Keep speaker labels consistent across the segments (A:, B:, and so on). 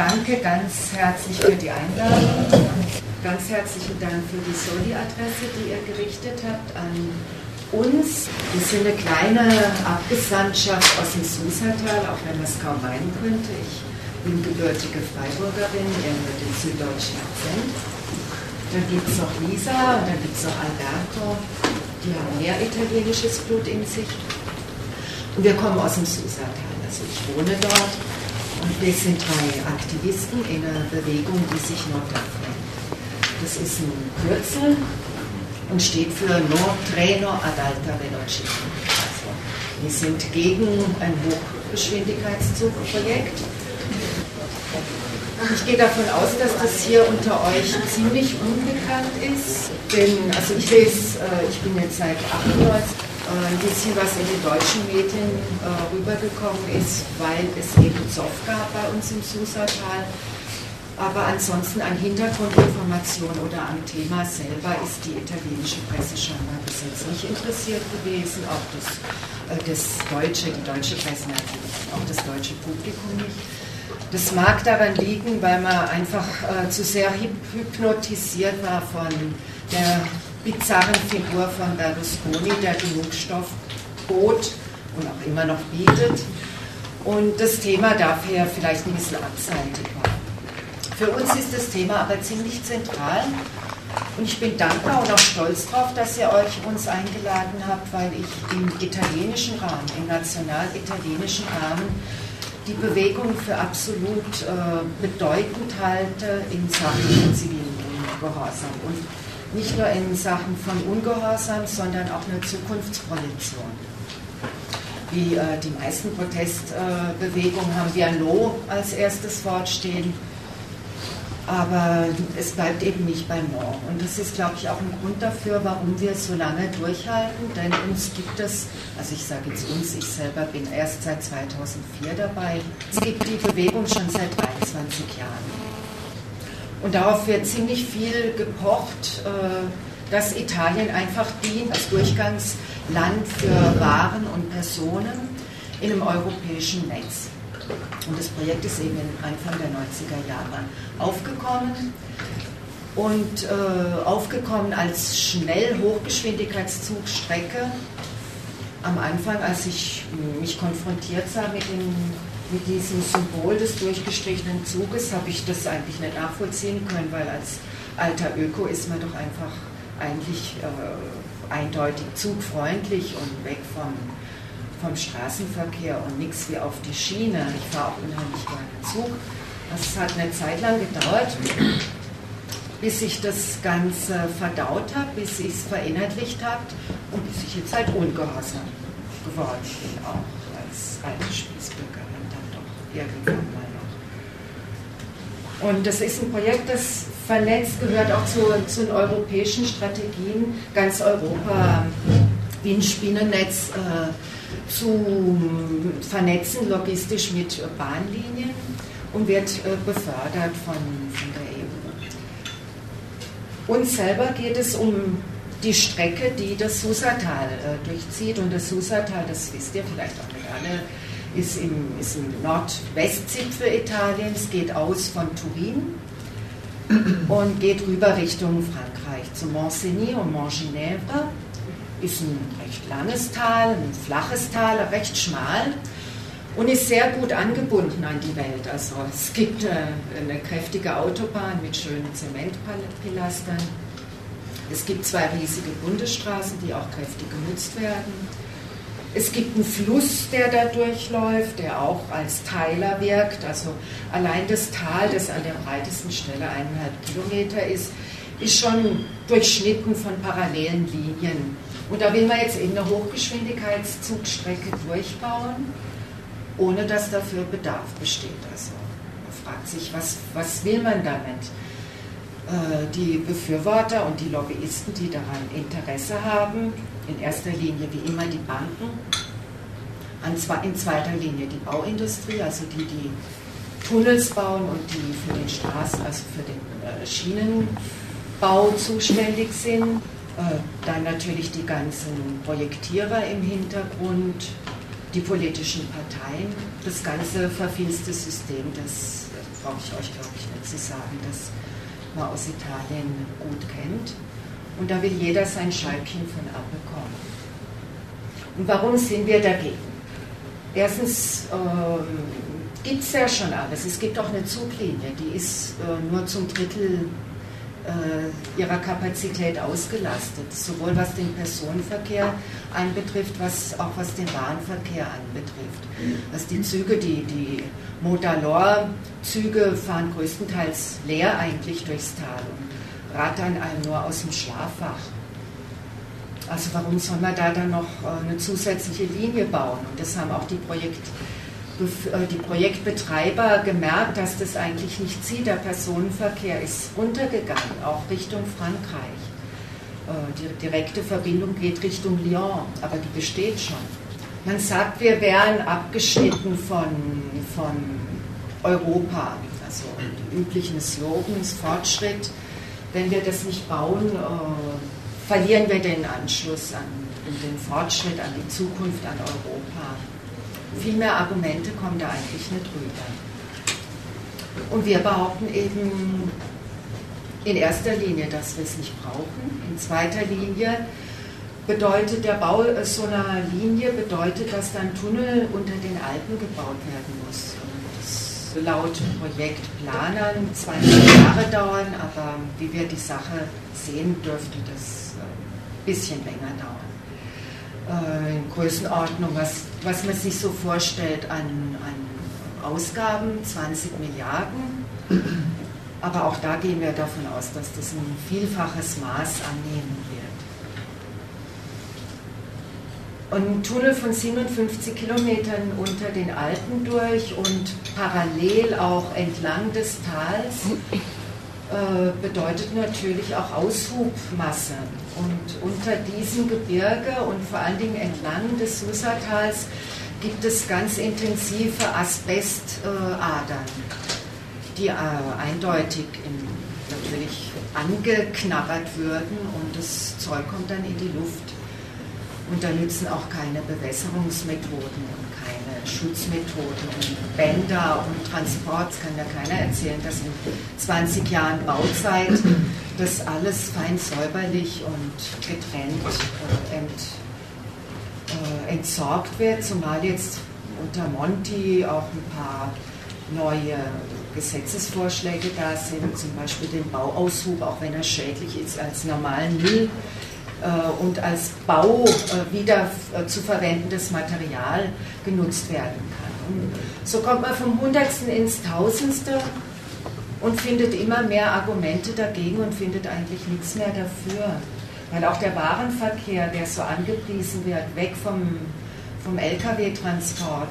A: danke ganz herzlich für die Einladung. Ganz herzlichen Dank für die Soli-Adresse, die ihr gerichtet habt an uns. Wir sind eine kleine Abgesandtschaft aus dem Susatal, auch wenn man es kaum meinen könnte. Ich bin gebürtige Freiburgerin, ihr hört den süddeutschen Akzent. Dann gibt es noch Lisa und dann gibt es noch Alberto. Die haben mehr italienisches Blut in sich. Und wir kommen aus dem Susatal, also ich wohne dort. Wir sind drei Aktivisten in einer Bewegung, die sich Nordaf nennt. Das ist ein Kürzel und steht für No Treno ad alta velocità. Also, wir sind gegen ein Hochgeschwindigkeitszugprojekt ich gehe davon aus, dass das hier unter euch ziemlich unbekannt ist. Denn, also ich lese, äh, ich bin jetzt seit 98 äh, ein bisschen was in den deutschen Medien äh, rübergekommen ist, weil es eben Zoff gab bei uns im Susatal. Aber ansonsten an Hintergrundinformation oder am Thema selber ist die italienische Presse scheinbar bis jetzt nicht interessiert gewesen, auch das, das deutsche, die deutsche Presse natürlich, auch das deutsche Publikum nicht. Das mag daran liegen, weil man einfach äh, zu sehr hypnotisiert war von der bizarren Figur von Berlusconi, der genug Stoff bot und auch immer noch bietet. Und das Thema dafür vielleicht ein bisschen abseitig war. Für uns ist das Thema aber ziemlich zentral und ich bin dankbar und auch stolz darauf, dass ihr euch uns eingeladen habt, weil ich im italienischen Rahmen, im national-italienischen Rahmen, die Bewegung für absolut äh, bedeutend halte in Sachen zivilen Ungehorsam. Und nicht nur in Sachen von Ungehorsam, sondern auch eine Zukunftsprojektion. Wie äh, die meisten Protestbewegungen äh, haben wir No als erstes Wort stehen aber es bleibt eben nicht beim No. Und das ist, glaube ich, auch ein Grund dafür, warum wir so lange durchhalten. Denn uns gibt es, also ich sage jetzt uns, ich selber bin erst seit 2004 dabei, es gibt die Bewegung schon seit 23 Jahren. Und darauf wird ziemlich viel gepocht, äh, dass Italien einfach dient als Durchgangsland für Waren und Personen in einem europäischen Netz. Und das Projekt ist eben Anfang der 90er Jahre aufgekommen und äh, aufgekommen als schnell Hochgeschwindigkeitszugstrecke. Am Anfang, als ich mich konfrontiert sah mit, dem, mit diesem Symbol des durchgestrichenen Zuges, habe ich das eigentlich nicht nachvollziehen können, weil als alter Öko ist man doch einfach eigentlich äh, eindeutig zugfreundlich und weg vom vom Straßenverkehr und nichts wie auf die Schiene. Ich fahre auch unheimlich gerne Zug. Das hat eine Zeit lang gedauert, bis ich das Ganze verdaut habe, bis ich es verinnerlicht habe und bis ich jetzt halt ungehorsam geworden bin, auch als alte doch irgendwann mal noch. Und das ist ein Projekt, das vernetzt, gehört auch zu, zu den europäischen Strategien, ganz Europa wie ein Spinnennetz. Äh, zu vernetzen, logistisch mit Bahnlinien und wird äh, befördert von, von der EU. Uns selber geht es um die Strecke, die das Susatal äh, durchzieht. Und das Susatal, das wisst ihr vielleicht auch nicht alle, ist im, ist im Nordwestzipfel Italiens, geht aus von Turin und geht rüber Richtung Frankreich, zu Mont-Cenis und Mont-Ginevre ist ein recht langes Tal, ein flaches Tal, recht schmal und ist sehr gut angebunden an die Welt. Also es gibt äh, eine kräftige Autobahn mit schönen Zementpilastern. Es gibt zwei riesige Bundesstraßen, die auch kräftig genutzt werden. Es gibt einen Fluss, der da durchläuft, der auch als Teiler wirkt. Also allein das Tal, das an der breitesten Stelle eineinhalb Kilometer ist, ist schon durchschnitten von parallelen Linien. Und da will man jetzt eben eine Hochgeschwindigkeitszugstrecke durchbauen, ohne dass dafür Bedarf besteht. Also man fragt sich, was, was will man damit? Äh, die Befürworter und die Lobbyisten, die daran Interesse haben, in erster Linie wie immer die Banken, in zweiter Linie die Bauindustrie, also die, die Tunnels bauen und die für den Straßen, also für den äh, Schienenbau zuständig sind. Äh, dann natürlich die ganzen Projektierer im Hintergrund, die politischen Parteien, das ganze verfinste System, das brauche ich euch, glaube ich, nicht zu sagen, dass man aus Italien gut kennt. Und da will jeder sein Scheibchen von abbekommen. Und warum sind wir dagegen? Erstens ähm, gibt es ja schon alles. Es gibt auch eine Zuglinie, die ist äh, nur zum Drittel äh, ihrer Kapazität ausgelastet, sowohl was den Personenverkehr anbetrifft, was auch was den Warenverkehr anbetrifft. Also die Züge, die, die Modalor-Züge fahren größtenteils leer eigentlich durchs Tal und rattern einem nur aus dem Schlaf wach. Also warum soll man da dann noch äh, eine zusätzliche Linie bauen? Und das haben auch die, Projekt, äh, die Projektbetreiber gemerkt, dass das eigentlich nicht zieht. Der Personenverkehr ist runtergegangen, auch Richtung Frankreich. Äh, die direkte Verbindung geht Richtung Lyon, aber die besteht schon. Man sagt, wir wären abgeschnitten von, von Europa, also die üblichen Slogans, Fortschritt. Wenn wir das nicht bauen, verlieren wir den Anschluss an den Fortschritt, an die Zukunft, an Europa. Viel mehr Argumente kommen da eigentlich nicht rüber. Und wir behaupten eben in erster Linie, dass wir es nicht brauchen. In zweiter Linie bedeutet der Bau so einer Linie bedeutet, dass dann Tunnel unter den Alpen gebaut werden muss. Laut Projektplanern 20 Jahre dauern, aber wie wir die Sache sehen, dürfte das bisschen länger dauern. Äh, in Größenordnung, was, was man sich so vorstellt an, an Ausgaben, 20 Milliarden. Aber auch da gehen wir davon aus, dass das ein vielfaches Maß annehmen wird. Und ein Tunnel von 57 Kilometern unter den Alpen durch und parallel auch entlang des Tals äh, bedeutet natürlich auch Aushubmasse. Und unter diesem Gebirge und vor allen Dingen entlang des Susatals gibt es ganz intensive Asbestadern, die äh, eindeutig in, natürlich angeknabbert würden und das Zeug kommt dann in die Luft. Und da nützen auch keine Bewässerungsmethoden und keine Schutzmethoden. Und Bänder und Transport. Das kann ja keiner erzählen, dass in 20 Jahren Bauzeit das alles fein säuberlich und getrennt äh, ent, äh, entsorgt wird, zumal jetzt unter Monti auch ein paar neue Gesetzesvorschläge da sind, zum Beispiel den Bauaushub, auch wenn er schädlich ist, als normalen Müll und als Bau äh, wieder äh, zu verwendendes Material genutzt werden kann. So kommt man vom Hundertsten ins Tausendste und findet immer mehr Argumente dagegen und findet eigentlich nichts mehr dafür. Weil auch der Warenverkehr, der so angepriesen wird, weg vom, vom Lkw-Transport,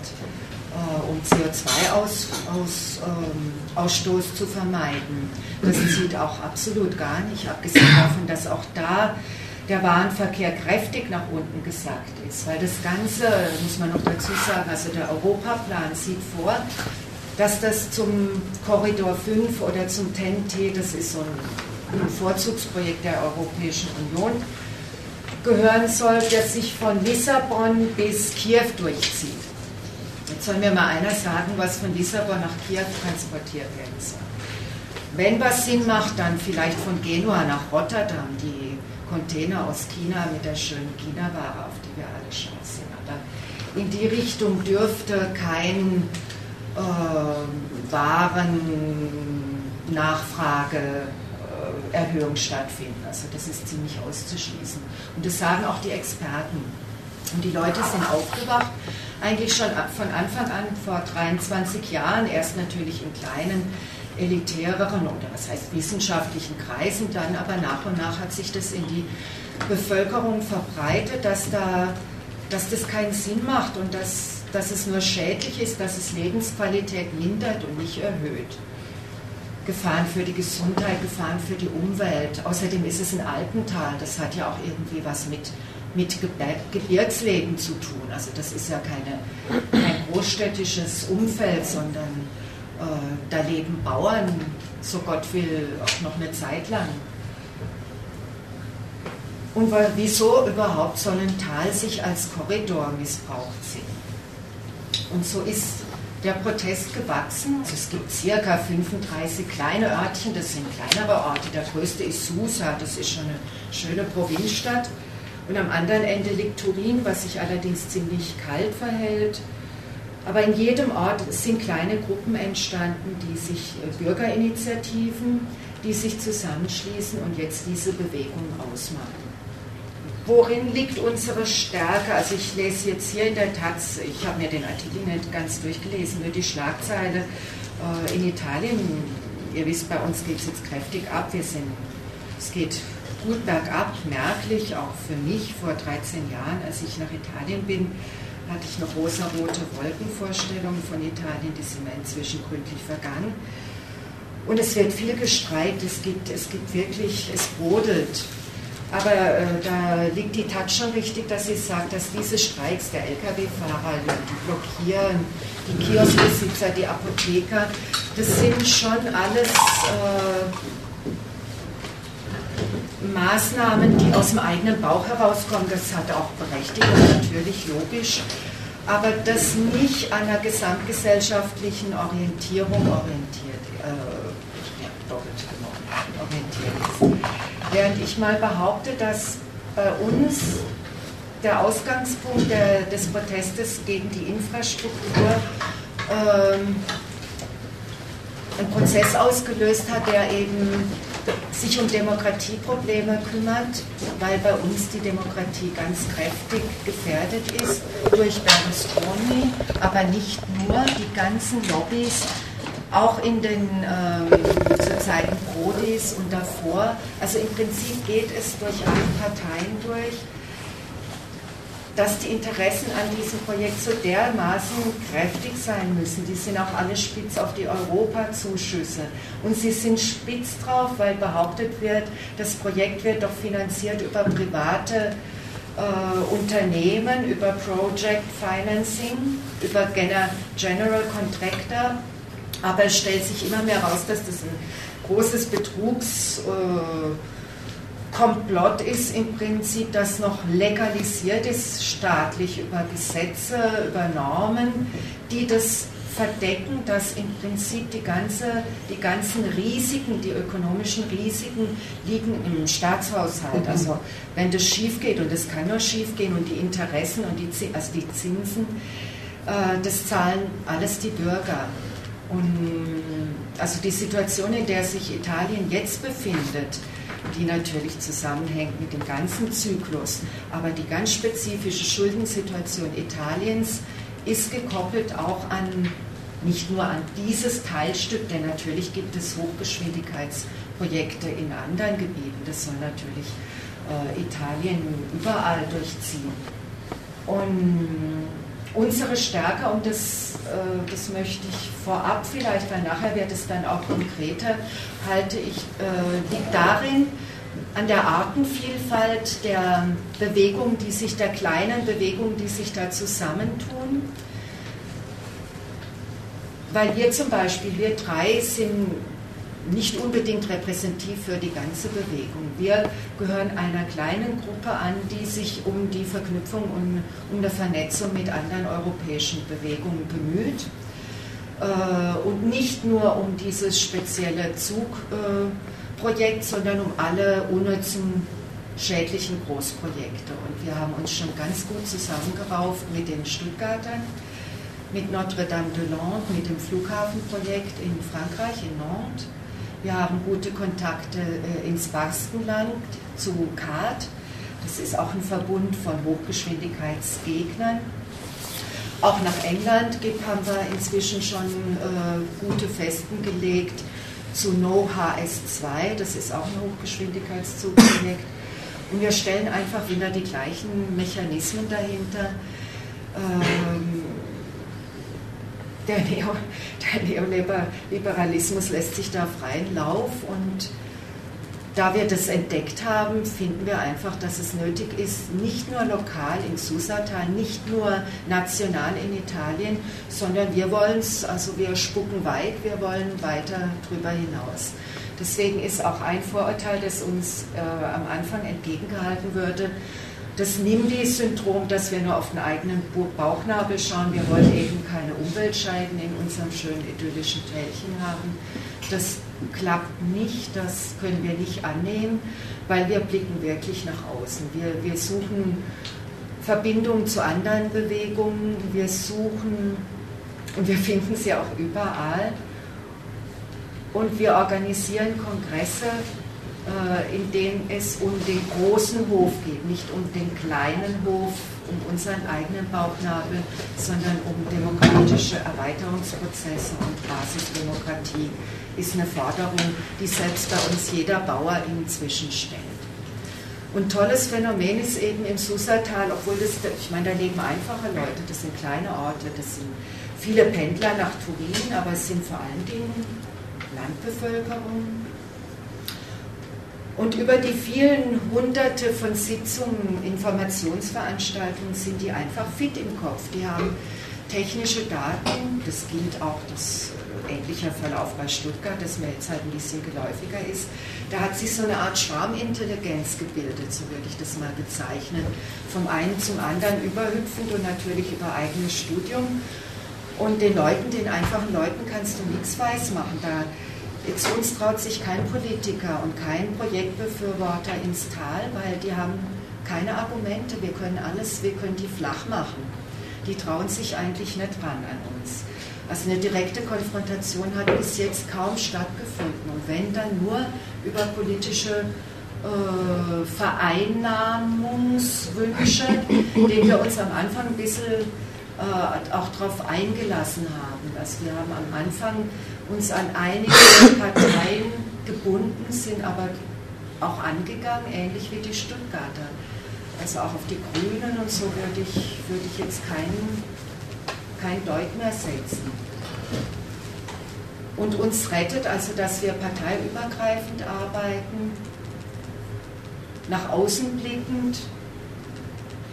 A: äh, um CO2-Ausstoß ähm, zu vermeiden, das zieht auch absolut gar nicht, abgesehen davon, dass auch da der Warenverkehr kräftig nach unten gesackt ist. Weil das Ganze, muss man noch dazu sagen, also der Europaplan sieht vor, dass das zum Korridor 5 oder zum TEN-T, das ist so ein, ein Vorzugsprojekt der Europäischen Union, gehören soll, das sich von Lissabon bis Kiew durchzieht. Jetzt soll mir mal einer sagen, was von Lissabon nach Kiew transportiert werden soll. Wenn was Sinn macht, dann vielleicht von Genua nach Rotterdam, die Container aus China mit der schönen China-Ware, auf die wir alle scharf sind. Aber in die Richtung dürfte kein äh, Warennachfrageerhöhung stattfinden. Also das ist ziemlich auszuschließen. Und das sagen auch die Experten. Und die Leute sind aufgewacht, eigentlich schon von Anfang an vor 23 Jahren, erst natürlich in kleinen elitäreren oder was heißt wissenschaftlichen Kreisen dann, aber nach und nach hat sich das in die Bevölkerung verbreitet, dass, da, dass das keinen Sinn macht und dass, dass es nur schädlich ist, dass es Lebensqualität mindert und nicht erhöht. Gefahren für die Gesundheit, Gefahren für die Umwelt. Außerdem ist es ein Alpental, das hat ja auch irgendwie was mit, mit Gebirgsleben zu tun. Also das ist ja keine, kein großstädtisches Umfeld, sondern da leben Bauern, so Gott will, auch noch eine Zeit lang. Und weil, wieso überhaupt soll ein Tal sich als Korridor missbraucht sehen? Und so ist der Protest gewachsen. Also es gibt circa 35 kleine Örtchen, das sind kleinere Orte. Der größte ist Susa, das ist schon eine schöne Provinzstadt. Und am anderen Ende liegt Turin, was sich allerdings ziemlich kalt verhält. Aber in jedem Ort sind kleine Gruppen entstanden, die sich äh, Bürgerinitiativen, die sich zusammenschließen und jetzt diese Bewegung ausmachen. Worin liegt unsere Stärke? Also ich lese jetzt hier in der Taz, ich habe mir den Artikel nicht ganz durchgelesen, nur die Schlagzeile äh, in Italien. Ihr wisst, bei uns geht es jetzt kräftig ab. Wir sind, es geht gut bergab, merklich, auch für mich vor 13 Jahren, als ich nach Italien bin, hatte ich noch rosa-rote Wolkenvorstellungen von Italien, die sind mir inzwischen gründlich vergangen. Und es wird viel gestreikt, es gibt, es gibt wirklich, es brodelt. Aber äh, da liegt die Tat schon richtig, dass sie sagt, dass diese Streiks der Lkw-Fahrer, die blockieren, die Kioskbesitzer, die Apotheker, das sind schon alles äh, Maßnahmen, die aus dem eigenen Bauch herauskommen, das hat auch Berechtigung, natürlich logisch, aber das nicht an einer gesamtgesellschaftlichen Orientierung orientiert, äh, ja, doppelt orientiert ist. Während ich mal behaupte, dass bei uns der Ausgangspunkt der, des Protestes gegen die Infrastruktur ähm, einen Prozess ausgelöst hat, der eben sich um Demokratieprobleme kümmert, weil bei uns die Demokratie ganz kräftig gefährdet ist durch Berlusconi, aber nicht nur die ganzen Lobbys, auch in den zu Zeiten Prodis und davor. Also im Prinzip geht es durch alle Parteien durch dass die Interessen an diesem Projekt so dermaßen kräftig sein müssen. Die sind auch alle spitz auf die Europazuschüsse. Und sie sind spitz drauf, weil behauptet wird, das Projekt wird doch finanziert über private äh, Unternehmen, über Project Financing, über General Contractor. Aber es stellt sich immer mehr heraus, dass das ein großes Betrugs... Äh, Komplott ist im Prinzip, das noch legalisiert ist, staatlich über Gesetze, über Normen, die das verdecken, dass im Prinzip die, ganze, die ganzen Risiken, die ökonomischen Risiken liegen im Staatshaushalt. Mhm. Also wenn das schief geht, und das kann nur schief gehen, und die Interessen und die, also die Zinsen, äh, das zahlen alles die Bürger. Und also die Situation, in der sich Italien jetzt befindet, die natürlich zusammenhängt mit dem ganzen Zyklus. Aber die ganz spezifische Schuldensituation Italiens ist gekoppelt auch an nicht nur an dieses Teilstück, denn natürlich gibt es Hochgeschwindigkeitsprojekte in anderen Gebieten. Das soll natürlich äh, Italien überall durchziehen. Und unsere Stärke, und das, äh, das möchte ich vorab vielleicht, weil nachher wird es dann auch konkreter, halte ich, äh, liegt darin, an der Artenvielfalt der Bewegungen, die sich, der kleinen Bewegungen, die sich da zusammentun. Weil wir zum Beispiel, wir drei sind nicht unbedingt repräsentativ für die ganze Bewegung. Wir gehören einer kleinen Gruppe an, die sich um die Verknüpfung und um eine Vernetzung mit anderen europäischen Bewegungen bemüht. Äh, und nicht nur um dieses spezielle Zugprojekt, sondern um alle unnützen schädlichen Großprojekte. Und wir haben uns schon ganz gut zusammengerauft mit den Stuttgartern, mit Notre-Dame-de-Lande, mit dem Flughafenprojekt in Frankreich, in Nantes wir haben gute Kontakte äh, ins Baskenland zu CART. Das ist auch ein Verbund von Hochgeschwindigkeitsgegnern. Auch nach England gibt, haben wir inzwischen schon äh, gute Festen gelegt zu No HS2. Das ist auch ein Hochgeschwindigkeitszugprojekt. Und wir stellen einfach wieder die gleichen Mechanismen dahinter. Ähm, der, Neo, der Neoliberalismus lässt sich da freien Lauf und da wir das entdeckt haben, finden wir einfach, dass es nötig ist, nicht nur lokal im Susatal, nicht nur national in Italien, sondern wir wollen es, also wir spucken weit, wir wollen weiter darüber hinaus. Deswegen ist auch ein Vorurteil, das uns äh, am Anfang entgegengehalten würde, das NIMBY-Syndrom, dass wir nur auf den eigenen Bauchnabel schauen. Wir wollen eben keine Umweltscheiden in unserem schönen idyllischen Tälchen haben. Das klappt nicht, das können wir nicht annehmen, weil wir blicken wirklich nach außen. Wir, wir suchen Verbindungen zu anderen Bewegungen, wir suchen und wir finden sie auch überall. Und wir organisieren Kongresse, in denen es um den großen Hof geht, nicht um den kleinen Hof, um unseren eigenen Bauchnabel, sondern um demokratische Erweiterungsprozesse und Basisdemokratie ist eine Forderung, die selbst bei uns jeder Bauer inzwischen stellt. Und tolles Phänomen ist eben im Susatal, obwohl das, ich meine, da leben einfache Leute, das sind kleine Orte, das sind viele Pendler nach Turin, aber es sind vor allen Dingen Landbevölkerung. Und über die vielen hunderte von Sitzungen, Informationsveranstaltungen sind die einfach fit im Kopf. Die haben technische Daten, das gilt auch das ähnlicher Verlauf bei Stuttgart, das mir jetzt halt ein bisschen geläufiger ist. Da hat sich so eine Art Schwarmintelligenz gebildet, so würde ich das mal bezeichnen. Vom einen zum anderen überhüpfend und natürlich über eigenes Studium. Und den Leuten, den einfachen Leuten kannst du nichts weismachen. Da, zu uns traut sich kein Politiker und kein Projektbefürworter ins Tal, weil die haben keine Argumente. Wir können alles, wir können die flach machen. Die trauen sich eigentlich nicht ran an uns. Also eine direkte Konfrontation hat bis jetzt kaum stattgefunden. Und wenn dann nur über politische äh, Vereinnahmungswünsche, denen wir uns am Anfang ein bisschen äh, auch darauf eingelassen haben. Also wir haben am Anfang uns an einige Parteien gebunden, sind aber auch angegangen, ähnlich wie die Stuttgarter. Also auch auf die Grünen und so würde ich, würde ich jetzt keinen kein Deut mehr setzen. Und uns rettet, also dass wir parteiübergreifend arbeiten, nach außen blickend,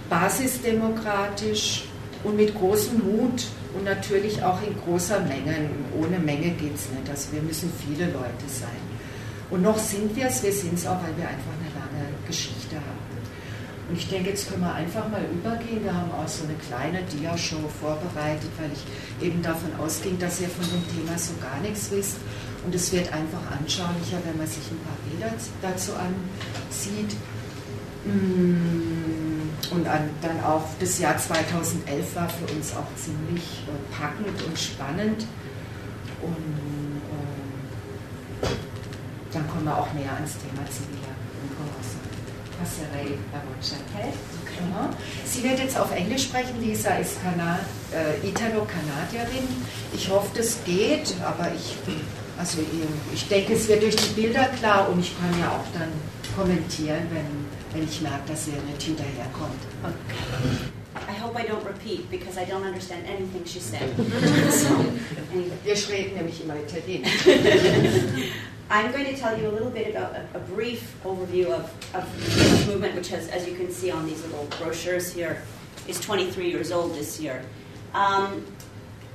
A: basisdemokratisch und mit großem Mut und natürlich auch in großer Menge. Ohne Menge geht es nicht. Also wir müssen viele Leute sein. Und noch sind wir es, wir sind es auch, weil wir einfach eine lange Geschichte haben. Und ich denke, jetzt können wir einfach mal übergehen. Wir haben auch so eine kleine Dia-Show vorbereitet, weil ich eben davon ausging, dass ihr von dem Thema so gar nichts wisst. Und es wird einfach anschaulicher, wenn man sich ein paar Bilder dazu ansieht. Mm, und dann auch das Jahr 2011 war für uns auch ziemlich äh, packend und spannend. Und äh, dann kommen wir auch näher ans Thema ziviler Ungehorsam. Passerei. Genau. Sie wird jetzt auf Englisch sprechen. Lisa ist Kana äh, Italo-Kanadierin. Ich hoffe, das geht, aber ich, also ich denke, es wird durch die Bilder klar und ich kann ja auch dann kommentieren, wenn, wenn ich merke, dass ihr nicht hinterherkommt.
B: Okay. I hope I don't repeat because I don't understand anything she said. so,
A: anyway. Wir reden nämlich immer Italienisch.
B: I'm going to tell you a little bit about a, a brief overview of, of the movement, which has, as you can see on these little brochures here, is 23 years old this year. Um,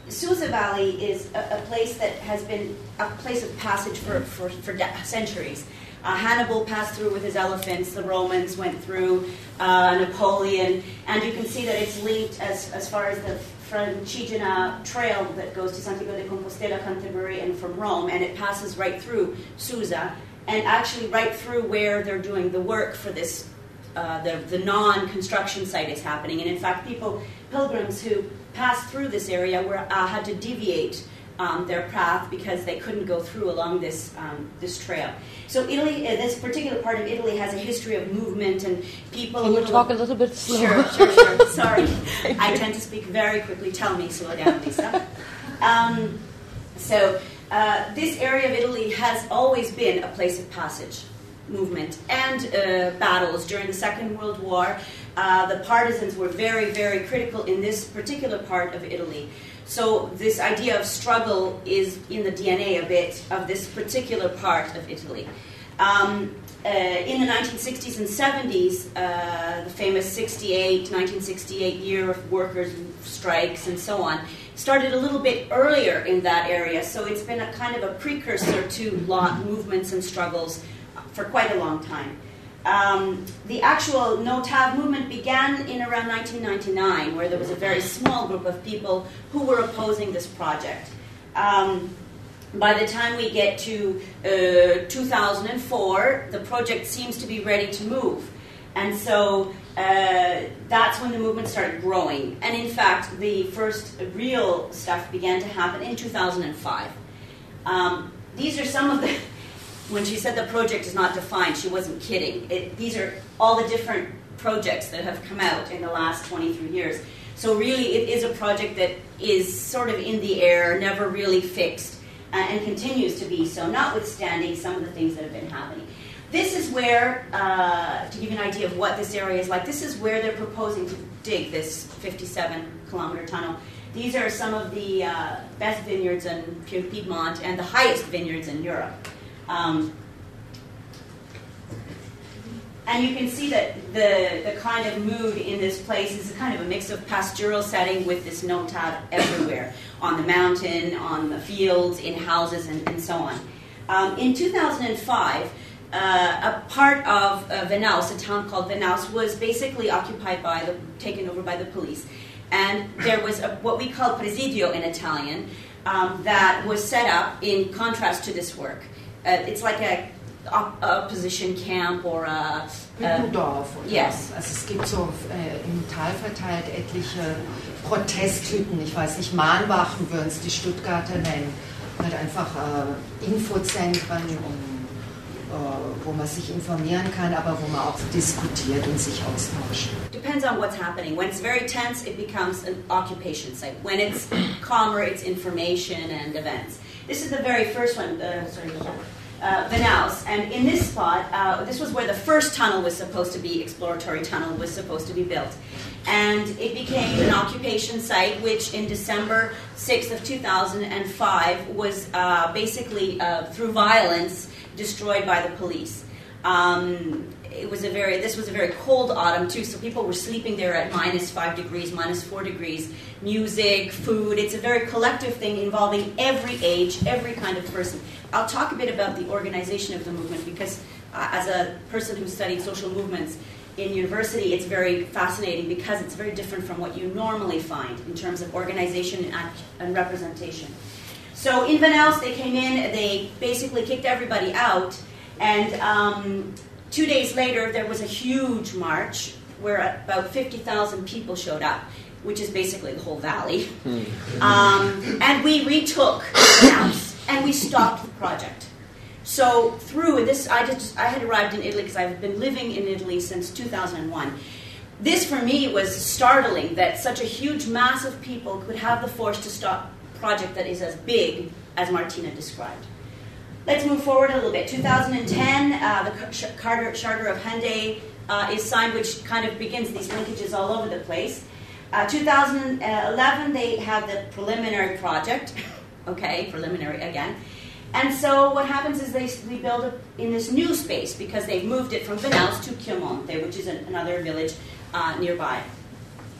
B: Susa Valley is a, a, place that has been a place of passage for, for, for centuries. Uh, Hannibal passed through with his elephants, the Romans went through, uh, Napoleon, and you can see that it's linked as, as far as the Francigena trail that goes to Santiago de Compostela, Canterbury, and from Rome, and it passes right through Susa, and actually right through where they're doing the work for this, uh, the, the non-construction site is happening. And in fact, people, pilgrims who passed through this area were, uh, had to deviate um, their path because they couldn't go through along this, um, this trail. So Italy, uh, this particular part of Italy has a history of movement and people.
C: Can you talk a little bit
B: slower? Sure, sure, sure. Sorry. I tend to speak very quickly. Tell me, slow down, Lisa. Um, so uh, this area of Italy has always been a place of passage movement and uh, battles during the Second World War. Uh, the partisans were very, very critical in this particular part of Italy. So this idea of struggle is in the DNA a bit of this particular part of Italy. Um, uh, in the 1960s and 70s, uh, the famous 68, 1968 year of workers' strikes and so on, started a little bit earlier in that area. So it's been a kind of a precursor to lot movements and struggles for quite a long time. Um, the actual no tab movement began in around 1999, where there was a very small group of people who were opposing this project. Um, by the time we get to uh, 2004, the project seems to be ready to move. And so uh, that's when the movement started growing. And in fact, the first real stuff began to happen in 2005. Um, these are some of the, when she said the project is not defined, she wasn't kidding. It, these are all the different projects that have come out in the last 23 years. So, really, it is a project that is sort of in the air, never really fixed, uh, and continues to be so, notwithstanding some of the things that have been happening. This is where, uh, to give you an idea of what this area is like, this is where they're proposing to dig this 57 kilometer tunnel. These are some of the uh, best vineyards in Piedmont and the highest vineyards in Europe. Um, and you can see that the, the kind of mood in this place is a kind of a mix of pastoral setting with this no tab everywhere on the mountain, on the fields, in houses, and, and so on. Um, in 2005, uh, a part of uh, Venaus, a town called Venaus, was basically occupied by the, taken over by the police. And there was a, what we call presidio in Italian um, that was set up in contrast to this work. Uh, it's like a op- opposition camp or a.
A: Hüttendorf.
B: Oder? Yes.
A: Also es gibt so äh, im Tal verteilt etliche Protesthütten. Ich weiß nicht, Mahnwachen würden es die Stuttgarter nennen. Halt einfach äh, Infozentren und Äh, wo man sich informieren kann, aber wo man auch diskutiert und sich austauscht.
B: Depends on what's happening. When it's very tense, it becomes an occupation site. When it's calmer, it's information and events. This is the very first one. Uh, sorry. Uh. And in this spot, uh, this was where the first tunnel was supposed to be, exploratory tunnel was supposed to be built. And it became an occupation site, which in December 6th of 2005 was uh, basically uh, through violence destroyed by the police. Um, it was a very this was a very cold autumn too, so people were sleeping there at minus five degrees, minus four degrees. Music, food. It's a very collective thing involving every age, every kind of person. I'll talk a bit about the organization of the movement because, uh, as a person who studied social movements in university, it's very fascinating because it's very different from what you normally find in terms of organization and, and representation. So in Vanels, they came in, they basically kicked everybody out, and um, two days later, there was a huge march where about 50,000 people showed up, which is basically the whole valley. Hmm. Um, and we retook the house and we stopped the project. So through this, I just I had arrived in Italy because I've been living in Italy since 2001. This for me was startling that such a huge mass of people could have the force to stop a project that is as big as Martina described. Let's move forward a little bit. 2010, uh, the Charter, Charter of Hyundai uh, is signed, which kind of begins these linkages all over the place. Uh, 2011, they have the preliminary project. okay, preliminary again. And so what happens is they, build it in this new space because they've moved it from Venals to Chiamonte, which is an, another village uh, nearby.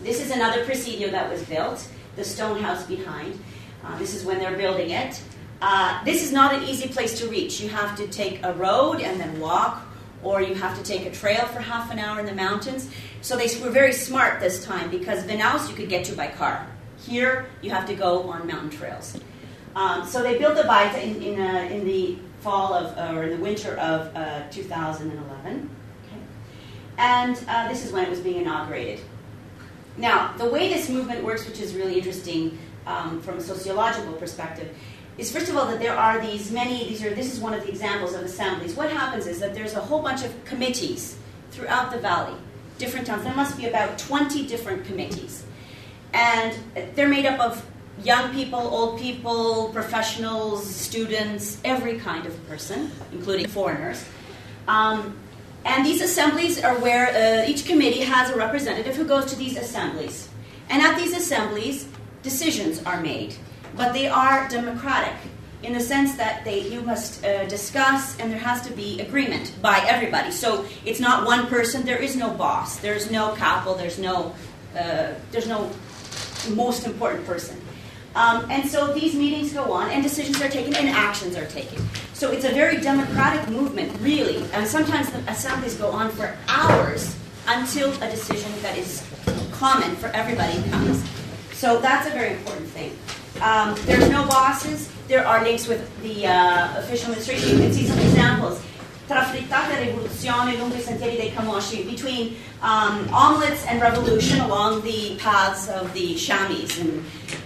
B: This is another presidio that was built, the stone house behind. Uh, this is when they're building it. Uh, this is not an easy place to reach. You have to take a road and then walk, or you have to take a trail for half an hour in the mountains. So they were very smart this time because Vinaus you could get to by car. Here you have to go on mountain trails. Um, so they built the Baita in, in, uh, in, the fall of, uh, or in the winter of uh, 2011. Okay. And uh, this is when it was being inaugurated. Now, the way this movement works, which is really interesting, um, from a sociological perspective is first of all that there are these many these are this is one of the examples of assemblies. What happens is that there's a whole bunch of committees throughout the valley different towns. There must be about 20 different committees. And they're made up of young people old people professionals students every kind of person including foreigners. Um, and these assemblies are where uh, each committee has a representative who goes to these assemblies. And at these assemblies decisions are made, but they are democratic in the sense that they you must uh, discuss and there has to be agreement by everybody. So it's not one person. There is no boss. There's no couple. There's no uh, there's no most important person. Um, and so these meetings go on, and decisions are taken, and actions are taken. So it's a very democratic movement, really. And sometimes the assemblies go on for hours until a decision that is common for everybody comes. So that's a very important thing. Um, there's no bosses. There are links with the uh, official administration. You can see some examples. Tra frittata e rivoluzione lungo i sentieri dei Camosci, between um, omelets and revolution along the paths of the chamois. And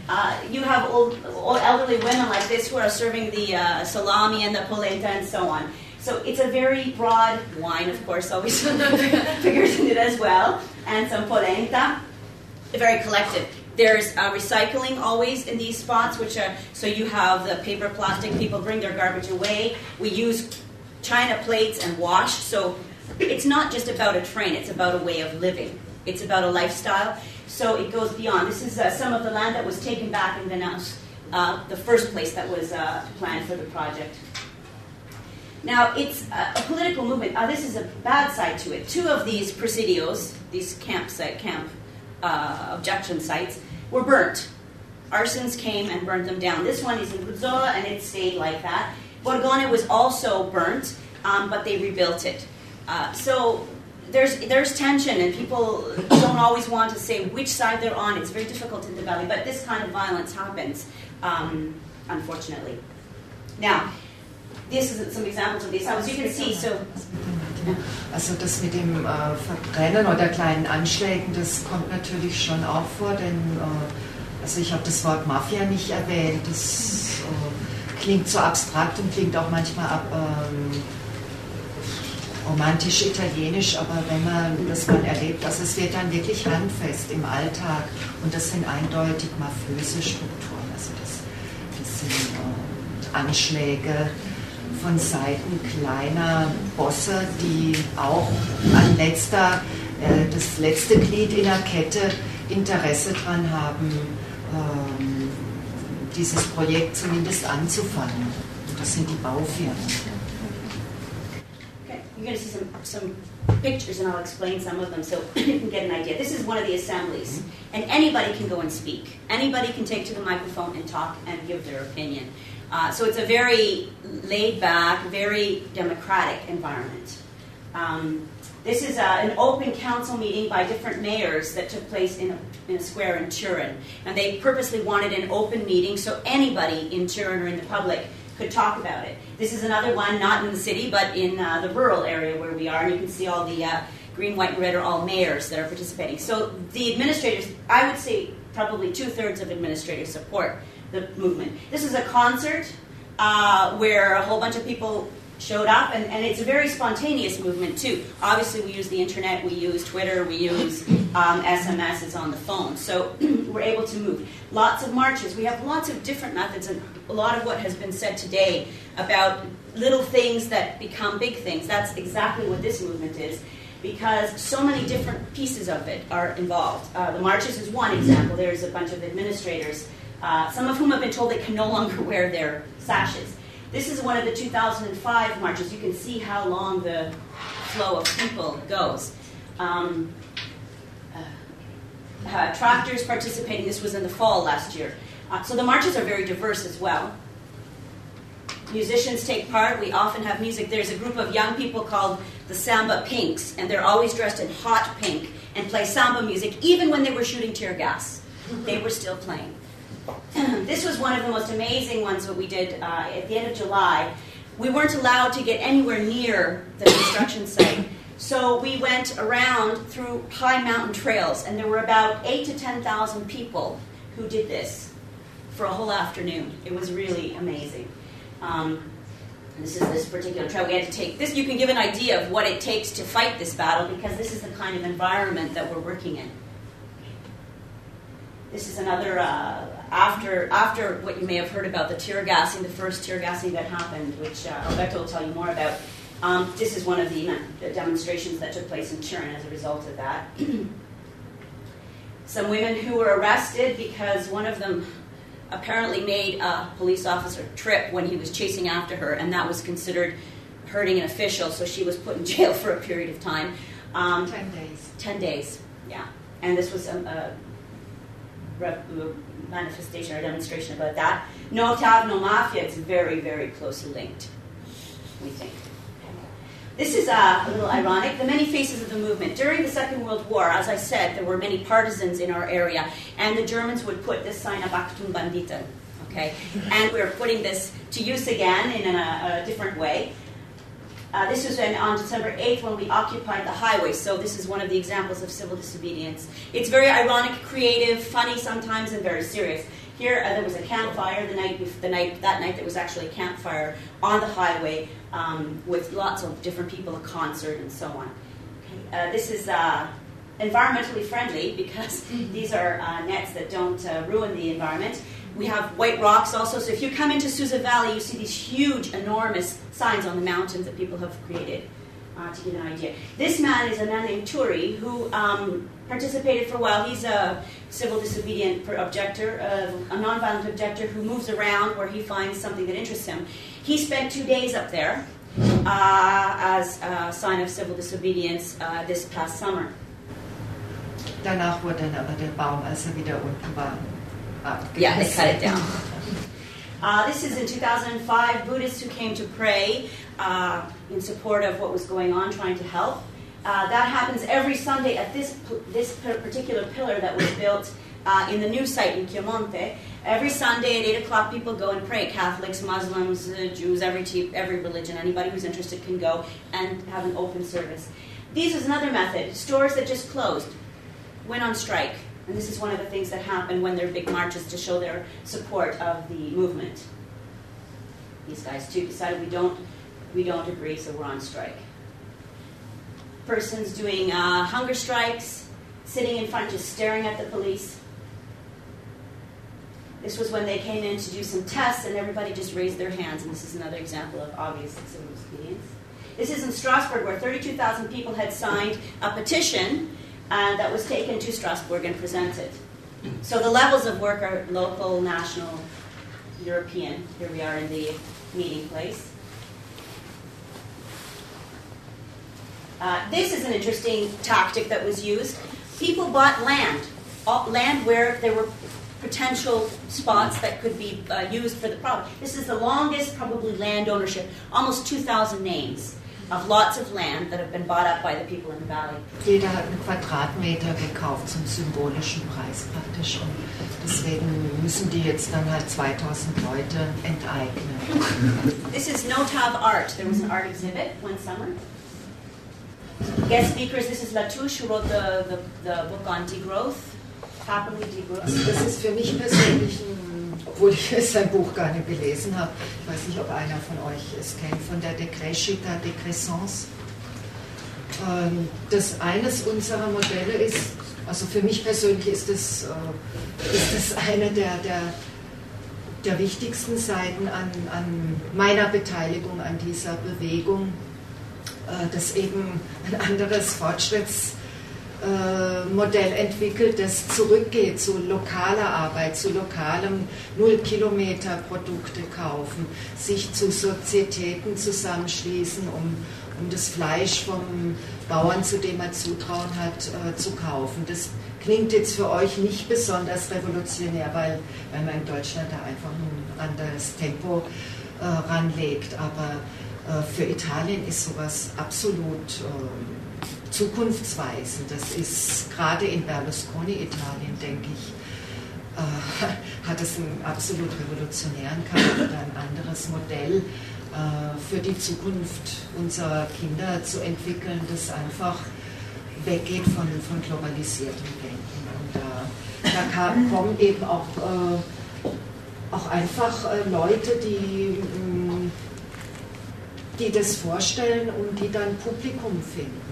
B: uh, you have old, old elderly women like this who are serving the uh, salami and the polenta and so on. So it's a very broad wine, of course, always figures in it as well, and some polenta. Very collective. There's uh, recycling always in these spots, which are so you have the paper, plastic. People bring their garbage away. We use china plates and wash. So it's not just about a train; it's about a way of living. It's about a lifestyle. So it goes beyond. This is uh, some of the land that was taken back in Vanaus, uh, the first place that was uh, planned for the project. Now, it's a, a political movement. Uh, this is a bad side to it. Two of these presidios, these campsite camp uh, objection sites, were burnt. Arsons came and burnt them down. This one is in Budzoa, and it stayed like that. Borgone was also burnt, um, but they rebuilt it. Uh, so there's there's tension, and people don't always want to say which side they're on. It's very difficult in the valley, but this kind of violence happens, um, unfortunately. Now, this is some examples of these. As you can see, so.
A: Also das mit dem äh, Verbrennen oder kleinen Anschlägen, das kommt natürlich schon auch vor, denn äh, also ich habe das Wort Mafia nicht erwähnt. Das äh, klingt so abstrakt und klingt auch manchmal ab, ähm, romantisch italienisch, aber wenn man das mal erlebt, also es wird dann wirklich handfest im Alltag und das sind eindeutig mafiöse Strukturen. Also das, das sind äh, Anschläge von Seiten kleiner Bosse, die auch an letzter, äh, das letzte Glied in der Kette Interesse daran haben, ähm, dieses Projekt zumindest anzufangen. Und das sind die Baufirmen.
B: you're going to see some, some pictures and I'll explain some of them so you can get an idea. This is one of the assemblies, and anybody can go and speak. Anybody can take to the microphone and talk and give their opinion. Uh, so it's a very laid back, very democratic environment. Um, this is uh, an open council meeting by different mayors that took place in a, in a square in Turin. And they purposely wanted an open meeting so anybody in Turin or in the public could talk about it. This is another one, not in the city, but in uh, the rural area where we are, and you can see all the uh, green, white, and red are all mayors that are participating. So the administrators, I would say probably two thirds of administrators support the movement. This is a concert uh, where a whole bunch of people showed up, and, and it's a very spontaneous movement too. Obviously, we use the internet, we use Twitter, we use um, SMS, it's on the phone, so we're able to move. Lots of marches. We have lots of different methods, and a lot of what has been said today about little things that become big things. That's exactly what this movement is. Because so many different pieces of it are involved. Uh, the marches is one example. There's a bunch of administrators, uh, some of whom have been told they can no longer wear their sashes. This is one of the 2005 marches. You can see how long the flow of people goes. Um, uh, uh, tractors participating. This was in the fall last year. Uh, so the marches are very diverse as well. Musicians take part. We often have music. There's a group of young people called the Samba Pinks, and they're always dressed in hot pink and play samba music, even when they were shooting tear gas. They were still playing. this was one of the most amazing ones that we did uh, at the end of July. We weren't allowed to get anywhere near the construction site. So we went around through high mountain trails, and there were about eight to 10,000 people who did this for a whole afternoon. It was really amazing. Um, this is this particular trail. We had to take this. You can give an idea of what it takes to fight this battle because this is the kind of environment that we're working in. This is another uh, after after what you may have heard about the tear gassing, the first tear gassing that happened, which uh, Alberto will tell you more about. Um, this is one of the, the demonstrations that took place in Turin as a result of that. Some women who were arrested because one of them apparently made a police officer trip when he was chasing after her, and that was considered hurting an official, so she was put in jail for a period of time.
A: Um, ten days.
B: Ten days, yeah. And this was a, a manifestation or demonstration about that. No TAV, no mafia, it's very, very closely linked, we think. This is uh, a little ironic. The many faces of the movement. During the Second World War, as I said, there were many partisans in our area, and the Germans would put this sign up, Achtung Banditen. Okay? And we're putting this to use again in a, a different way. Uh, this was when, on December 8th when we occupied the highway, so this is one of the examples of civil disobedience. It's very ironic, creative, funny sometimes, and very serious. Here, uh, there was a campfire the night, the night that night. There was actually a campfire on the highway um, with lots of different people, a concert, and so on. Okay. Uh, this is uh, environmentally friendly because these are uh, nets that don't uh, ruin the environment. We have white rocks also. So if you come into Susa Valley, you see these huge, enormous signs on the mountains that people have created. Uh, to give an idea. This man is a man named Turi who um, participated for a while. He's a civil disobedient objector, uh, a nonviolent objector who moves around where he finds something that interests him. He spent two days up there uh, as a sign of civil disobedience uh, this past summer.
A: Danach wurde aber der Baum, als er wieder unten war,
B: Yeah, they cut it down. Uh, this is in 2005, Buddhists who came to pray uh, in support of what was going on, trying to help. Uh, that happens every Sunday at this, this particular pillar that was built uh, in the new site in Chiamonte. Every Sunday at 8 o'clock, people go and pray. Catholics, Muslims, uh, Jews, every, every religion, anybody who's interested can go and have an open service. This is another method. Stores that just closed went on strike. And this is one of the things that happen when there are big marches to show their support of the movement. These guys, too, decided we don't, we don't agree, so we're on strike persons doing uh, hunger strikes, sitting in front just staring at the police. This was when they came in to do some tests and everybody just raised their hands, and this is another example of obvious civil disobedience. This is in Strasbourg, where 32,000 people had signed a petition uh, that was taken to Strasbourg and presented. So the levels of work are local, national, European. Here we are in the meeting place. Uh, this is an interesting tactic that was used. People bought land, land where there were potential spots that could be uh, used for the product. This is the longest, probably, land ownership, almost 2,000 names of lots of land that have been bought up by the people in the valley.
A: Jeder hat einen Quadratmeter gekauft zum symbolischen Preis praktisch und deswegen müssen die jetzt dann halt 2000 Leute enteignen.
B: This is Notav art. There was an art exhibit one summer. Guest speakers, this is Latouche, who wrote the, the, the book on degrowth, happily degrowth.
A: Das ist für mich persönlich ein, obwohl ich sein Buch gar nicht gelesen habe, ich weiß nicht, ob einer von euch es kennt, von der Decrescita Decrescence. Ähm, das eines unserer Modelle ist, also für mich persönlich ist das, äh, ist das eine der, der, der wichtigsten Seiten an, an meiner Beteiligung an dieser Bewegung äh, das eben ein anderes Fortschrittsmodell entwickelt, das zurückgeht zu lokaler Arbeit, zu lokalem Null-Kilometer-Produkte kaufen, sich zu Sozietäten zusammenschließen, um, um das Fleisch vom Bauern, zu dem er Zutrauen hat, äh, zu kaufen. Das klingt jetzt für euch nicht besonders revolutionär, weil, weil man in Deutschland da einfach ein anderes Tempo äh, ranlegt. Aber äh, für Italien ist sowas absolut äh, zukunftsweisend. Das ist gerade in Berlusconi-Italien, denke ich, äh, hat es einen absolut revolutionären Charakter, ein anderes Modell äh, für die Zukunft unserer Kinder zu entwickeln, das einfach weggeht von, von globalisiertem Denken. Und da, da kann, kommen eben auch, äh, auch einfach äh, Leute, die mh, mm, die das vorstellen und die dann Publikum finden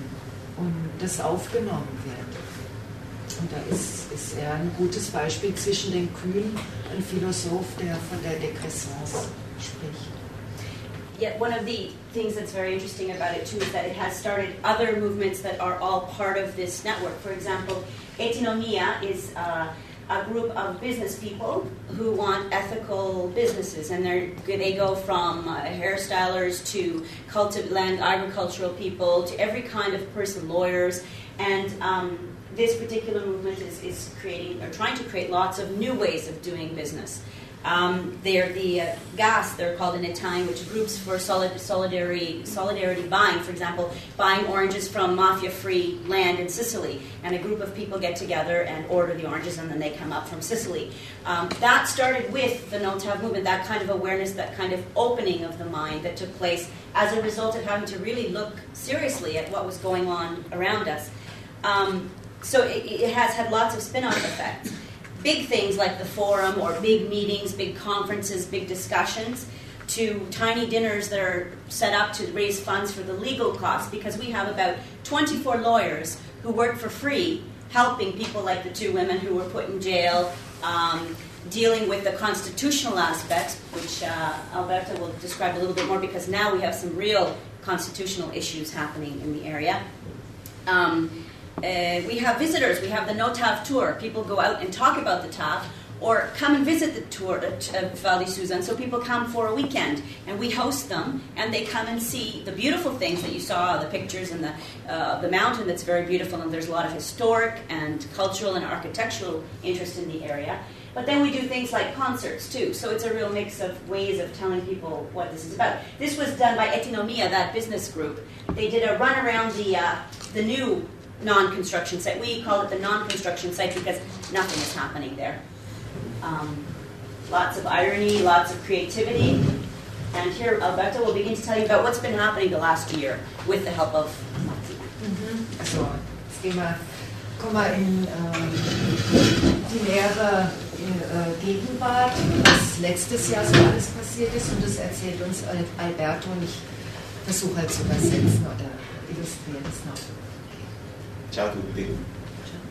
A: und das aufgenommen wird. Und da ist, ist er ein gutes Beispiel zwischen den Kühn, ein Philosoph, der von der Degressance spricht.
B: Yet one of the things that's very interesting about it too is that it has started other movements that are all part of this network. For example, Etinomia is uh, a group of business people who want ethical businesses, and they go from uh, hairstylers to cultiv- land agricultural people to every kind of person, lawyers, and um, this particular movement is, is creating or trying to create lots of new ways of doing business. Um, they're the uh, GAS, they're called in Italian, which groups for solid, solidarity, solidarity buying. For example, buying oranges from mafia free land in Sicily, and a group of people get together and order the oranges, and then they come up from Sicily. Um, that started with the No Tab movement, that kind of awareness, that kind of opening of the mind that took place as a result of having to really look seriously at what was going on around us. Um, so it, it has had lots of spin off effects big things like the forum or big meetings, big conferences, big discussions, to tiny dinners that are set up to raise funds for the legal costs because we have about 24 lawyers who work for free helping people like the two women who were put in jail, um, dealing with the constitutional aspects, which uh, Alberta will describe a little bit more because now we have some real constitutional issues happening in the area. Um, uh, we have visitors. We have the No TAV tour. People go out and talk about the TAV or come and visit the tour at uh, Val di so people come for a weekend and we host them and they come and see the beautiful things that you saw, the pictures and the, uh, the mountain that's very beautiful. And there's a lot of historic and cultural and architectural interest in the area. But then we do things like concerts too. So it's a real mix of ways of telling people what this is about. This was done by Etinomia, that business group. They did a run around the, uh, the new non-construction site. We call it the non-construction site because nothing is happening there. Um, lots of irony, lots of creativity. And here Alberto will begin to tell you about what's been happening the last year with the help of.
A: Mhm. Also, jetzt gehen wir, kommen wir in die nähere äh, Gegenwart, was letztes Jahr so alles passiert ist und das erzählt uns Alberto und ich versuche halt zu übersetzen oder illustrieren es noch.
C: Ciao a tutti.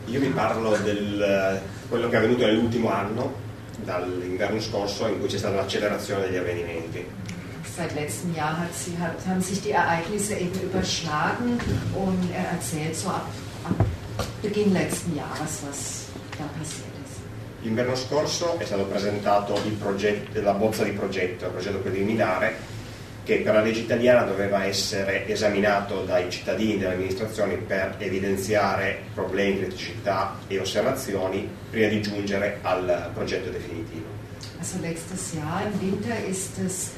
C: Io vi parlo di quello che è avvenuto nell'ultimo anno, dall'inverno scorso, in cui c'è stata l'accelerazione degli avvenimenti.
A: Seit letztem Jahr hat sie, hat, haben sich die Ereignisse eben überschlagen und er erzählt so ab, ab Beginn letzten Jahres, was da passiert ist.
C: L'inverno scorso è stato presentato il progetto, la bozza di progetto, il progetto preliminare, che per la legge italiana doveva essere esaminato dai cittadini e dalle amministrazioni per evidenziare problemi, criticità e osservazioni prima di giungere al progetto definitivo.
A: Also letztes Jahr im Winter ist das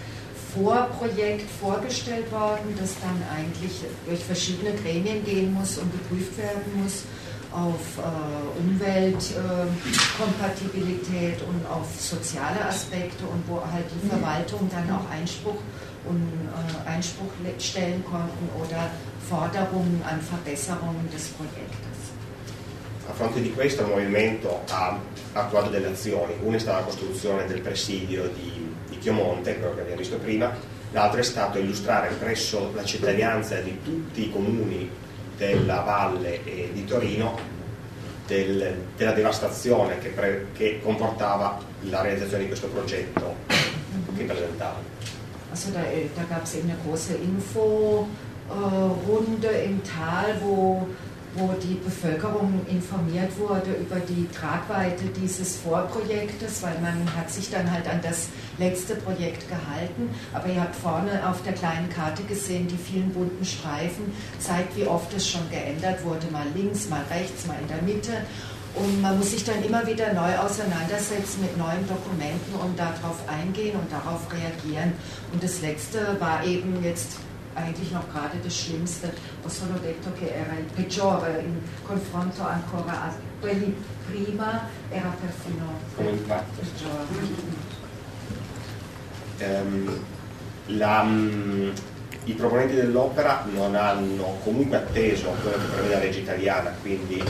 A: Vorprojekt vorgestellt worden, das dann eigentlich durch verschiedene Gremien gehen muss und geprüft werden muss auf äh, Umweltkompatibilität äh, und auf soziale Aspekte und wo halt die Verwaltung dann auch Einspruch Einspruch le- stellen konnten oder Forderungen an Verbesserungen des Projektes.
C: A fronte di questo il movimento ha attuato delle azioni, una è stata la costruzione del presidio di, di Chiomonte, quello che abbiamo visto prima, l'altro è stato illustrare presso la cittadinanza di tutti i comuni della valle e di Torino del- della devastazione che, pre- che comportava la realizzazione di questo progetto che presentava.
A: Also da, äh, da gab es eben eine große Info-Runde im Tal, wo, wo die Bevölkerung informiert wurde über die Tragweite dieses Vorprojektes, weil man hat sich dann halt an das letzte Projekt gehalten. Aber ihr habt vorne auf der kleinen Karte gesehen, die vielen bunten Streifen zeigt, wie oft es schon geändert wurde, mal links, mal rechts, mal in der Mitte. Und man muss sich dann immer wieder neu auseinandersetzen mit neuen Dokumenten und darauf eingehen und darauf reagieren. Und das letzte war eben jetzt eigentlich noch gerade das Schlimmste. Ho solo detto che era il peggiore in confronto ancora a quelli prima, era perfino peggiore.
C: La, I proponenti dell'opera non hanno comunque atteso quello che prevede la legge italiana, quindi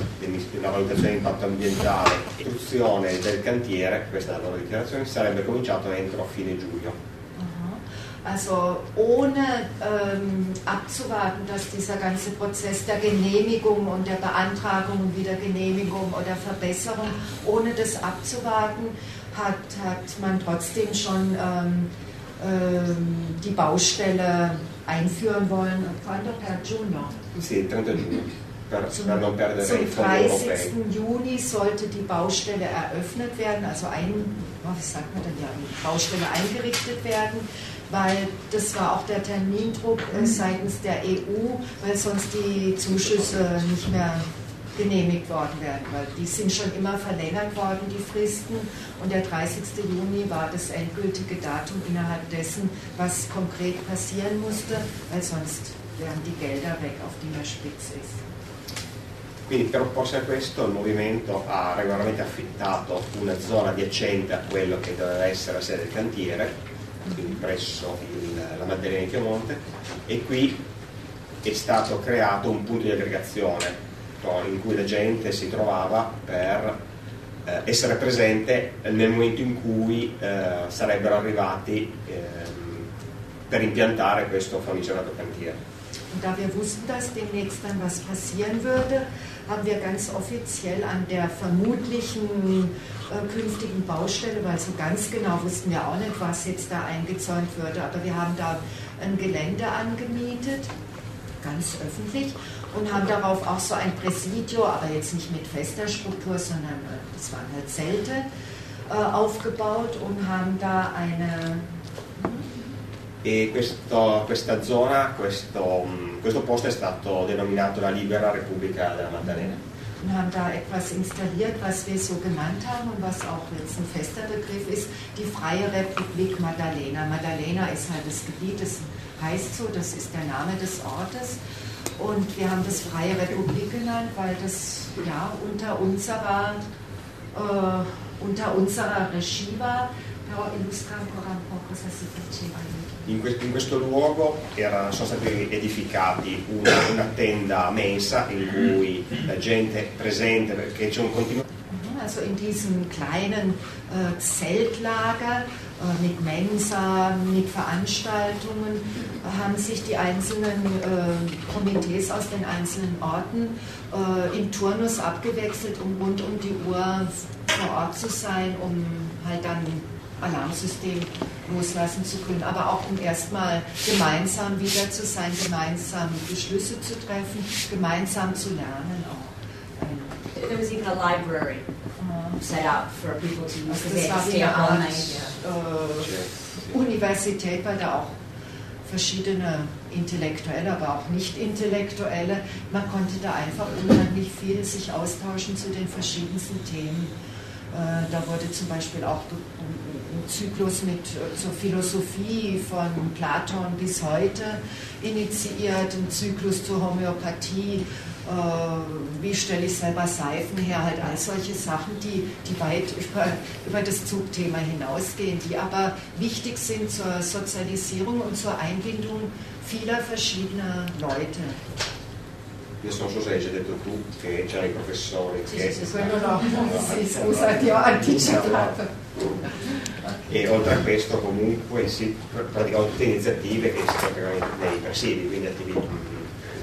C: una valutazione di impatto ambientale e istruzione del cantiere, questa è la loro dichiarazione, sarebbe cominciato entro fine giugno.
A: Aha. Also ohne ähm, abzuwarten, dass dieser ganze Prozess der Genehmigung und der Beantragung und wieder Genehmigung oder Verbesserung, ohne das abzuwarten, hat, hat man trotzdem schon ähm, die Baustelle einführen wollen. Quando per giugno?
C: Sì, il 30 giugno, per,
A: Zum,
C: per non perdere
A: zum
C: i fondi europei.
A: 30. Juni sollte die Baustelle eröffnet werden, also ein, oh, wie sagt man denn ja, die Baustelle eingerichtet werden, weil das war auch der Termindruck äh, seitens der EU, weil sonst die Zuschüsse nicht mehr genehmigt worden werden, weil die sind schon immer verlängert worden, die Fristen. Und der 30. Juni war das endgültige Datum innerhalb dessen, was konkret passieren musste, weil sonst wären die Gelder weg, auf die man spitz ist.
C: Quindi per opporsi a questo il movimento ha regolarmente affittato una zona adiacente a quello che doveva essere la sede del cantiere, quindi presso il, la Maddalena di Piemonte, e qui è stato creato un punto di aggregazione in cui la gente si trovava per eh, essere presente nel momento in cui eh, sarebbero arrivati eh, per impiantare questo famigerato cantiere.
A: Und da wir wussten, dass demnächst dann was passieren würde, haben wir ganz offiziell an der vermutlichen äh, künftigen Baustelle, weil so ganz genau wussten wir auch nicht, was jetzt da eingezäunt würde, aber wir haben da ein Gelände angemietet, ganz öffentlich, und haben darauf auch so ein Präsidio, aber jetzt nicht mit fester Struktur, sondern äh, das waren halt Zelte, äh, aufgebaut und haben da eine
C: e questo, questa zona, questo, mm, questo, posto è stato denominato la Libera Repubblica della Maddalena.
A: Und haben da etwas installiert, was wir so genannt haben und was auch jetzt ein fester Begriff ist, die Freie Republik Maddalena. Maddalena ist halt das Gebiet, das heißt so, das ist der Name des Ortes. Und wir haben das Freie Republik genannt, weil das ja unter unserer, äh, unter unserer Regie war. Però illustra ancora un po' cosa si faceva
C: in, questo, in questo luogo era, sono stati edificati una, una, tenda mensa in cui la gente presente, perché c'è un continuo...
A: Mhm, also in diesem kleinen äh, Zeltlager mit Mensa, mit Veranstaltungen äh, haben sich die einzelnen äh, Komitees aus den einzelnen Orten äh, im Turnus abgewechselt, um rund um die Uhr vor Ort zu sein, um halt dann Alarmsystem loslassen zu können, aber auch um erstmal gemeinsam wieder zu sein, gemeinsam Beschlüsse zu treffen, gemeinsam zu lernen auch.
B: There was even a library set up for people to use.
A: Also das war wie eine Art äh, Universität, weil da auch verschiedene Intellektuelle, aber auch Nicht-Intellektuelle, man konnte da einfach unheimlich viel sich austauschen zu den verschiedensten Themen. Äh, da wurde zum Beispiel auch ein Zyklus mit äh, zur Philosophie von Platon bis heute initiiert, ein Zyklus zur Homöopathie, wie stelle ich selber Seifen her, halt all solche Sachen, die, die weit über, über das Zugthema hinausgehen, die aber wichtig sind zur Sozialisierung und zur Einbindung vieler verschiedener Leute.
C: Adesso non so se hai detto tu che c'erano i professori.
A: Sì, che... sì, quello no, sì, scusa, ti ho anticipato.
C: E oltre a questo comunque si praticano tutte iniziative che si praticano nei presidi, quindi attività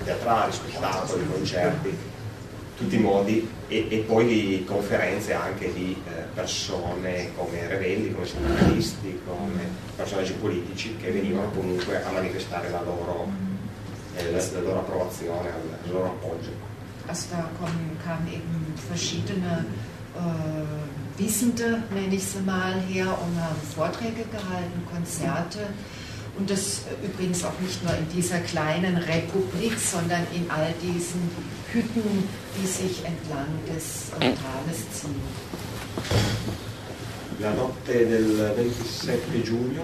C: teatrali, spettacoli, concerti, tutti i modi e, e poi conferenze anche di eh, persone come revendi, come sindacalisti, come personaggi politici che venivano comunque a manifestare la loro la loro approvazione, il loro appoggio.
A: Also da eben verschiedene äh, Wissende, nenne ich sie mal, her und haben Vorträge gehalten, Konzerte. Und das übrigens auch nicht nur in dieser kleinen Republik, sondern in all diesen Hütten, die sich entlang des Tales ziehen.
C: La notte del 27 giugno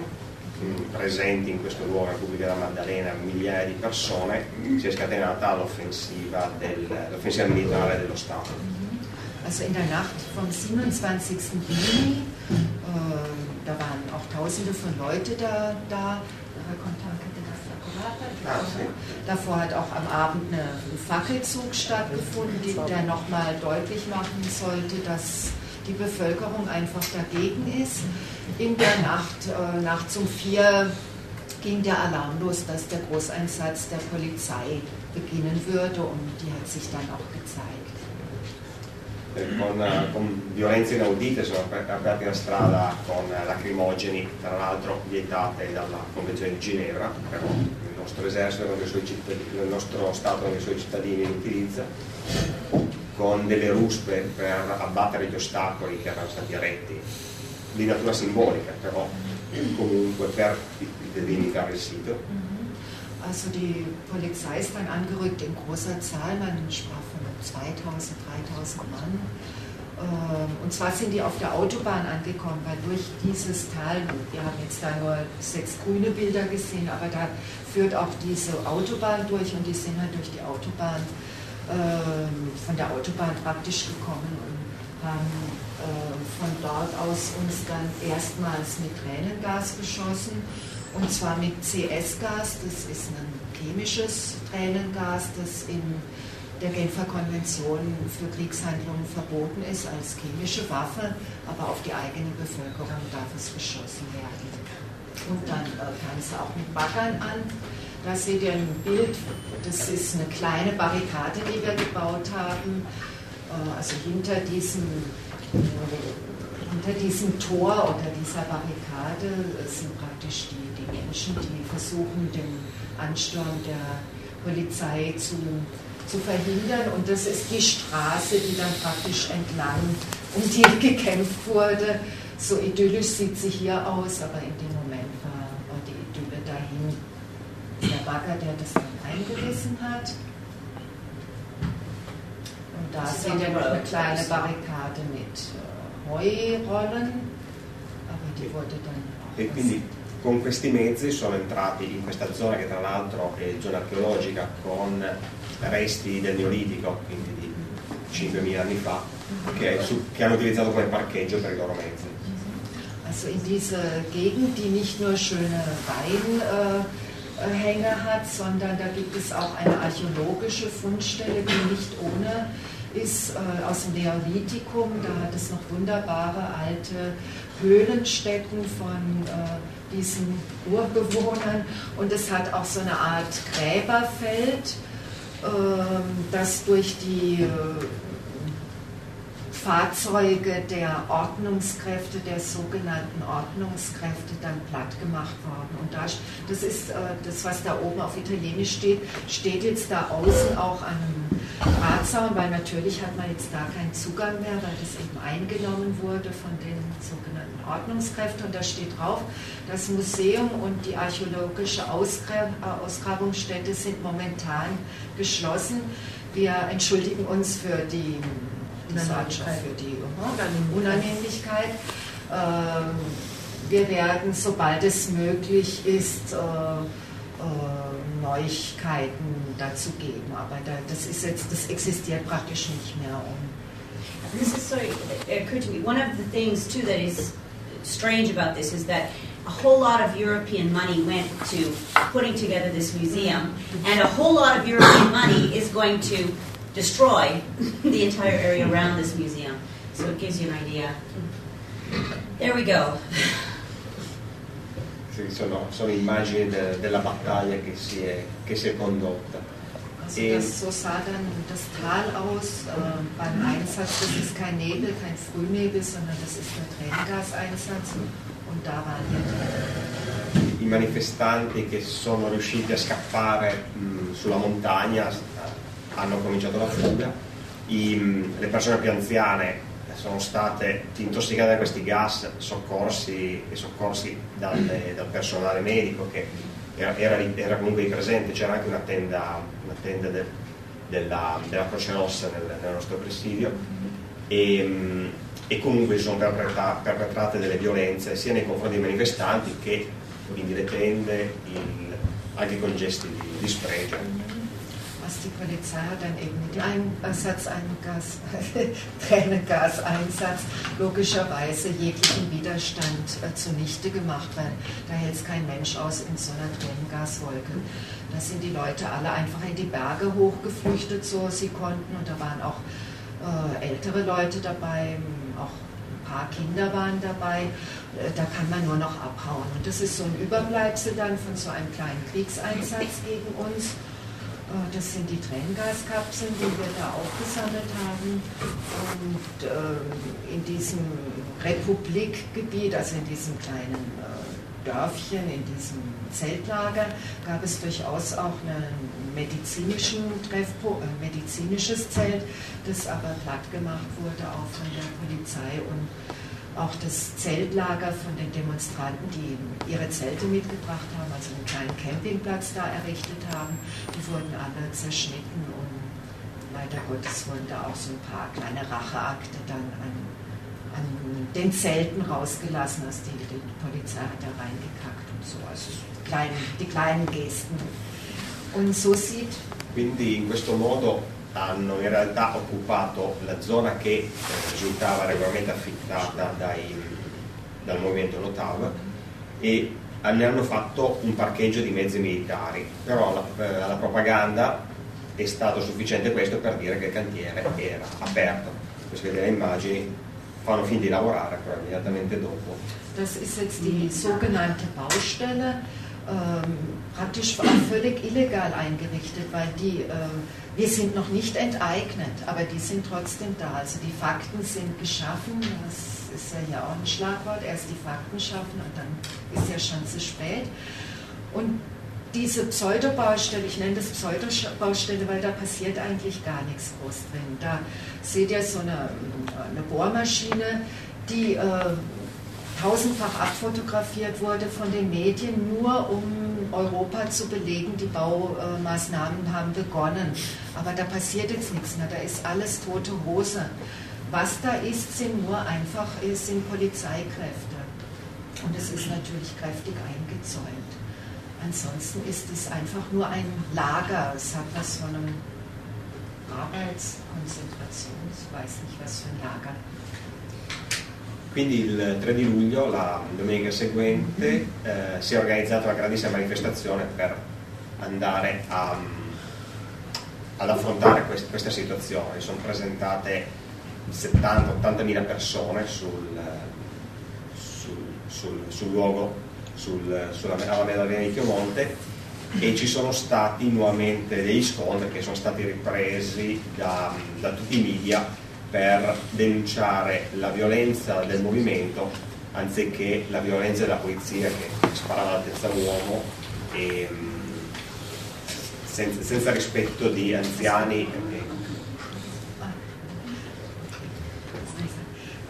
C: presenti in questo luogo, Repubblica della Maddalena, migliaia di persone, si è scatenata l'offensiva, del, l'offensiva militare dello Stato.
A: Mhm. Also in der Nacht vom 27. Juni, äh, da waren auch Tausende von Leuten da, da ah, Davor hat auch am Abend eine, ein Fackelzug stattgefunden, der nochmal deutlich machen sollte, dass die Bevölkerung einfach dagegen ist. In der Nacht, äh, Nacht um vier, ging der Alarm los, dass der Großeinsatz der Polizei beginnen würde und die hat sich dann auch gezeigt.
C: Eh, con, con, violenze inaudite sono aperti la strada con lacrimogeni, tra l'altro vietate dalla Convenzione di Ginevra, però il nostro esercito, il nostro Stato con i suoi cittadini li utilizza con delle ruspe per abbattere gli ostacoli che erano stati eretti, di natura simbolica però, comunque per delimitare il sito.
A: Mhm. Also die Polizei ist dann angerückt in großer Zahl, man sprach 2000, 3000 Mann. Ähm, und zwar sind die auf der Autobahn angekommen, weil durch dieses Tal, wir haben jetzt da nur sechs grüne Bilder gesehen, aber da führt auch diese Autobahn durch und die sind halt durch die Autobahn, ähm, von der Autobahn praktisch gekommen und haben äh, von dort aus uns dann erstmals mit Tränengas beschossen und zwar mit CS-Gas, das ist ein chemisches Tränengas, das in der Genfer Konvention für Kriegshandlungen verboten ist als chemische Waffe, aber auf die eigene Bevölkerung darf es geschossen werden. Und dann äh, kam es auch mit Baggern an. Da seht ihr ein Bild, das ist eine kleine Barrikade, die wir gebaut haben. Äh, also hinter diesem, äh, hinter diesem Tor oder dieser Barrikade sind praktisch die, die Menschen, die versuchen, den Ansturm der Polizei zu zu verhindern. Und das ist die Straße, die dann praktisch entlang um die gekämpft wurde. So idyllisch sieht sie hier aus, aber in dem Moment war, war die Idylle dahin. Der Bagger, der das dann eingerissen hat. Und da seht ihr noch eine kleine Barrikade mit äh, Heurollen, aber die wurde dann auch.
C: Con questi mezzi sono entrati in questa zona che tra l'altro è zona archeologica con resti del Neolitico, quindi di 5.000 anni fa, che, su, che hanno utilizzato come parcheggio per i loro mezzi.
A: Also in dieser Gegend, die nicht nur schöne Weinhänge äh, hat, sondern da gibt es auch eine archäologische Fundstelle, die nicht ohne ist, äh, aus dem Neolithikum. Da hat es noch wunderbare alte Höhlenstätten von äh, diesen Urbewohnern und es hat auch so eine Art Gräberfeld ähm, das durch die äh, Fahrzeuge der Ordnungskräfte, der sogenannten Ordnungskräfte, dann platt gemacht worden. Und das, das ist äh, das, was da oben auf Italienisch steht, steht jetzt da außen auch an einem Drahtzaun, weil natürlich hat man jetzt da keinen Zugang mehr, weil das eben eingenommen wurde von den sogenannten Ordnungskräften. Und da steht drauf, das Museum und die archäologische äh, Ausgrabungsstätte sind momentan geschlossen. Wir entschuldigen uns für die für die Unannehmlichkeit. Ähm, wir werden, sobald es möglich ist, äh, Neuigkeiten dazu geben. Aber das ist jetzt, das existiert praktisch nicht mehr.
B: Um this is sorry, it uh, occurred to me. One of the things too that is strange about this is that a whole lot of European money went to putting together this museum, and a whole lot of European money is going to destroy the entire area around this museum. So it gives you an idea. There we go.
C: Sono, sono, immagini de, della battaglia che si è, che si è condotta.
A: Also das, so sah dann das Tal aus äh, beim Einsatz. Das ist kein Nebel, kein Frühnebel, sondern das ist der Tränengaseinsatz. Und da waren wir.
C: I manifestanti che sono riusciti a scappare mh, sulla montagna hanno cominciato la fuga, I, le persone più anziane sono state intossicate da questi gas soccorsi, soccorsi dalle, dal personale medico che era, era, era comunque presente, c'era anche una tenda, una tenda del, della, della, Croce Rossa nel, nel nostro presidio e, e, comunque sono perpetrate, perpetrate delle violenze sia nei confronti dei manifestanti che quindi le tende, il, anche con gesti di, di spregio.
A: Was die Polizei hat dann eben mit Ersatzeingas, Tränengaseinsatz logischerweise jeglichen Widerstand äh, zunichte gemacht, weil da hält es kein Mensch aus in so einer Tränengaswolke. Da sind die Leute alle einfach in die Berge hochgeflüchtet, so sie konnten, und da waren auch äh, ältere Leute dabei, auch ein paar Kinder waren dabei. Äh, da kann man nur noch abhauen. Und das ist so ein Überbleibsel dann von so einem kleinen Kriegseinsatz gegen uns. Äh, das sind die Tränengaskapseln, die wir da aufgesammelt haben. Und äh, in diesem Republikgebiet, also in diesem kleinen äh, Dörfchen, in diesem Zeltlager, gab es durchaus auch ein medizinischen Treffpo äh, medizinisches Zelt, das aber platt gemacht wurde, auch von der Polizei und auch das Zeltlager von den Demonstranten, die ihre Zelte mitgebracht haben, also einen kleinen Campingplatz da errichtet haben, die wurden alle zerschnitten und leider Gottes wurden da auch so ein paar kleine Racheakte dann an, an den Zelten rausgelassen, dass die, die Polizei hat da reingekackt und so. Also klein, die kleinen Gesten. Und so sieht.
C: Quindi in questo modo hanno in realtà occupato la zona che eh, risultava regolarmente affittata dai, dal movimento Notav e ne hanno fatto un parcheggio di mezzi militari, però la, eh, la propaganda è stato sufficiente questo per dire che il cantiere era aperto. Vedete le immagini fanno fin di lavorare, però immediatamente dopo.
A: Das ist jetzt die sogenannte Baustelle, ähm, praktisch auch völlig illegal eingerichtet, weil die, äh, wir sind noch nicht enteignet, aber die sind trotzdem da. Also die Fakten sind geschaffen, das ist ja hier auch ein Schlagwort, erst die Fakten schaffen und dann ist ja schon zu spät. Und diese Pseudobaustelle, ich nenne das Pseudobaustelle, weil da passiert eigentlich gar nichts groß drin. Da seht ihr so eine, eine Bohrmaschine, die äh, tausendfach abfotografiert wurde von den Medien, nur um Europa zu belegen, die Baumaßnahmen haben begonnen. Aber da passiert jetzt nichts mehr, da ist alles tote Hose. Was da ist, sind nur einfach sind Polizeikräfte. Und es ist natürlich kräftig eingezäunt. Ansonsten ist es einfach nur ein Lager. Es hat was von einem Arbeitskonzentrations, weiß nicht was für ein Lager.
C: Quindi il 3 di luglio, la domenica seguente, eh, si è organizzata una grandissima manifestazione per andare a, ad affrontare quest, questa situazione. Sono presentate 70-80 mila persone sul, sul, sul, sul luogo sul, sulla Alameda di Chiomonte e ci sono stati nuovamente degli scontri che sono stati ripresi da, da tutti i media per denunciare la violenza del movimento anziché la violenza della polizia che sparava alla testa uomo e, senza, senza rispetto di anziani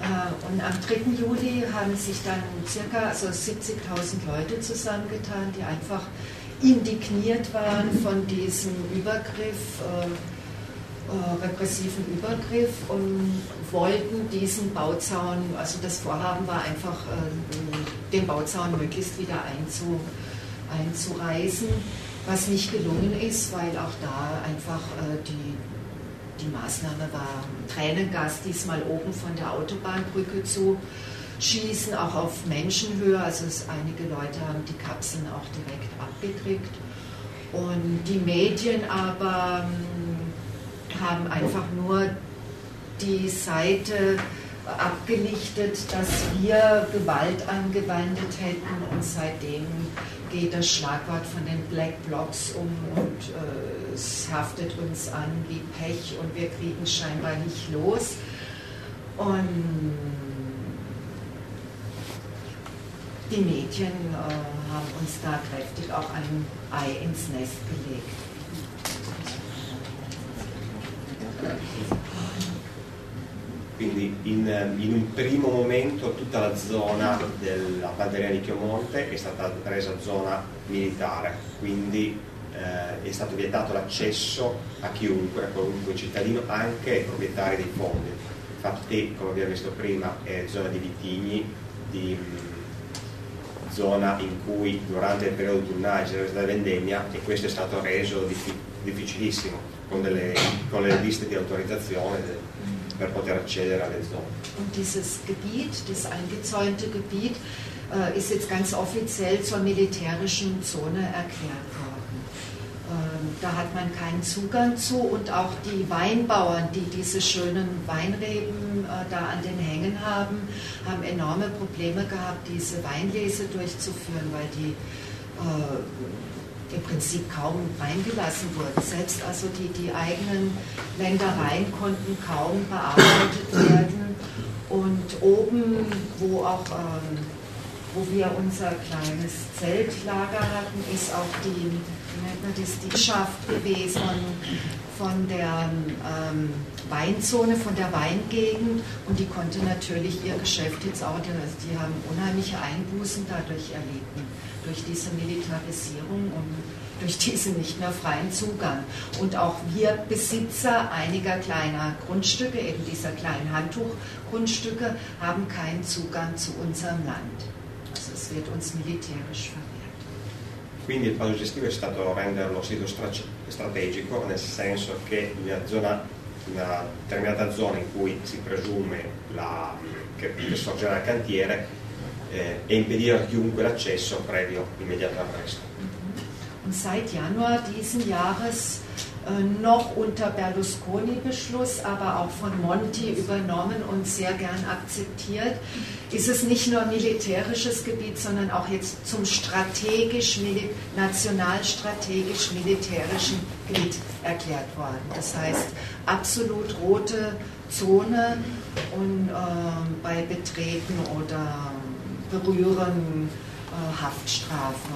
A: Äh, und am 3. Juli haben sich dann circa also 70.000 Leute zusammengetan, die einfach indigniert waren von diesem Übergriff, äh, äh, repressiven Übergriff und wollten diesen Bauzaun, also das Vorhaben war einfach, äh, den Bauzaun möglichst wieder einzu, einzureißen, was nicht gelungen ist, weil auch da einfach äh, die die Maßnahme war Tränengas diesmal oben von der Autobahnbrücke zu schießen, auch auf Menschenhöhe. Also es, einige Leute haben die Kapseln auch direkt abgekriegt. Und die Medien aber hm, haben einfach nur die Seite abgelichtet, dass wir Gewalt angewendet hätten und seitdem geht das Schlagwort von den Black Blocs um und äh, es haftet uns an wie Pech und wir kriegen scheinbar nicht los. Und die Medien äh, haben uns da kräftig auch ein Ei ins Nest gelegt.
C: Quindi in, in, un primo momento tutta la zona della Balderia di Chiomonte è stata resa zona militare, quindi eh, è stato vietato l'accesso a chiunque, a qualunque cittadino, anche ai proprietari dei fondi. Infatti, come abbiamo visto prima, è zona di vitigni, di mh, zona in cui durante il periodo autunnale c'era stata vendemmia e questo è stato reso diffi- difficilissimo con, delle, con le liste di autorizzazione per poter accedere alle Zone.
A: Und dieses Gebiet, das eingezäunte Gebiet, äh, ist jetzt ganz offiziell zur militärischen Zone erklärt worden. Ähm, da hat man keinen Zugang zu und auch die Weinbauern, die diese schönen Weinreben äh, da an den Hängen haben, haben enorme Probleme gehabt, diese Weinlese durchzuführen, weil die äh, im Prinzip kaum reingelassen wurden. Selbst also die, die eigenen Ländereien konnten kaum bearbeitet werden. Und oben, wo auch ähm, wo wir unser kleines Zeltlager hatten, ist auch die, wie nennt man das, die Schaft gewesen von, der ähm, Weinzone, von der Weingegend und die konnte natürlich ihr Geschäft jetzt auch, also die haben unheimliche Einbußen dadurch erlitten durch diese Militarisierung und durch diesen nicht mehr freien Zugang. Und auch wir Besitzer einiger kleiner Grundstücke, eben dieser kleinen Handtuchgrundstücke, haben keinen Zugang zu unserem Land. Also es wird uns militärisch verwehrt.
C: Quindi il passo gestivo è stato renderlo sito strategico, nel senso che una, zona, una determinata zona in cui si presume la, che, che sorgerà il cantiere eh, e impedire a chiunque l'accesso previo immediato arresto.
A: Und seit Januar diesen Jahres äh, noch unter Berlusconi-Beschluss, aber auch von Monti übernommen und sehr gern akzeptiert, ist es nicht nur militärisches Gebiet, sondern auch jetzt zum strategisch, nationalstrategisch militärischen Gebiet erklärt worden. Das heißt, absolut rote Zone und äh, bei Betreten oder Berühren äh, Haftstrafe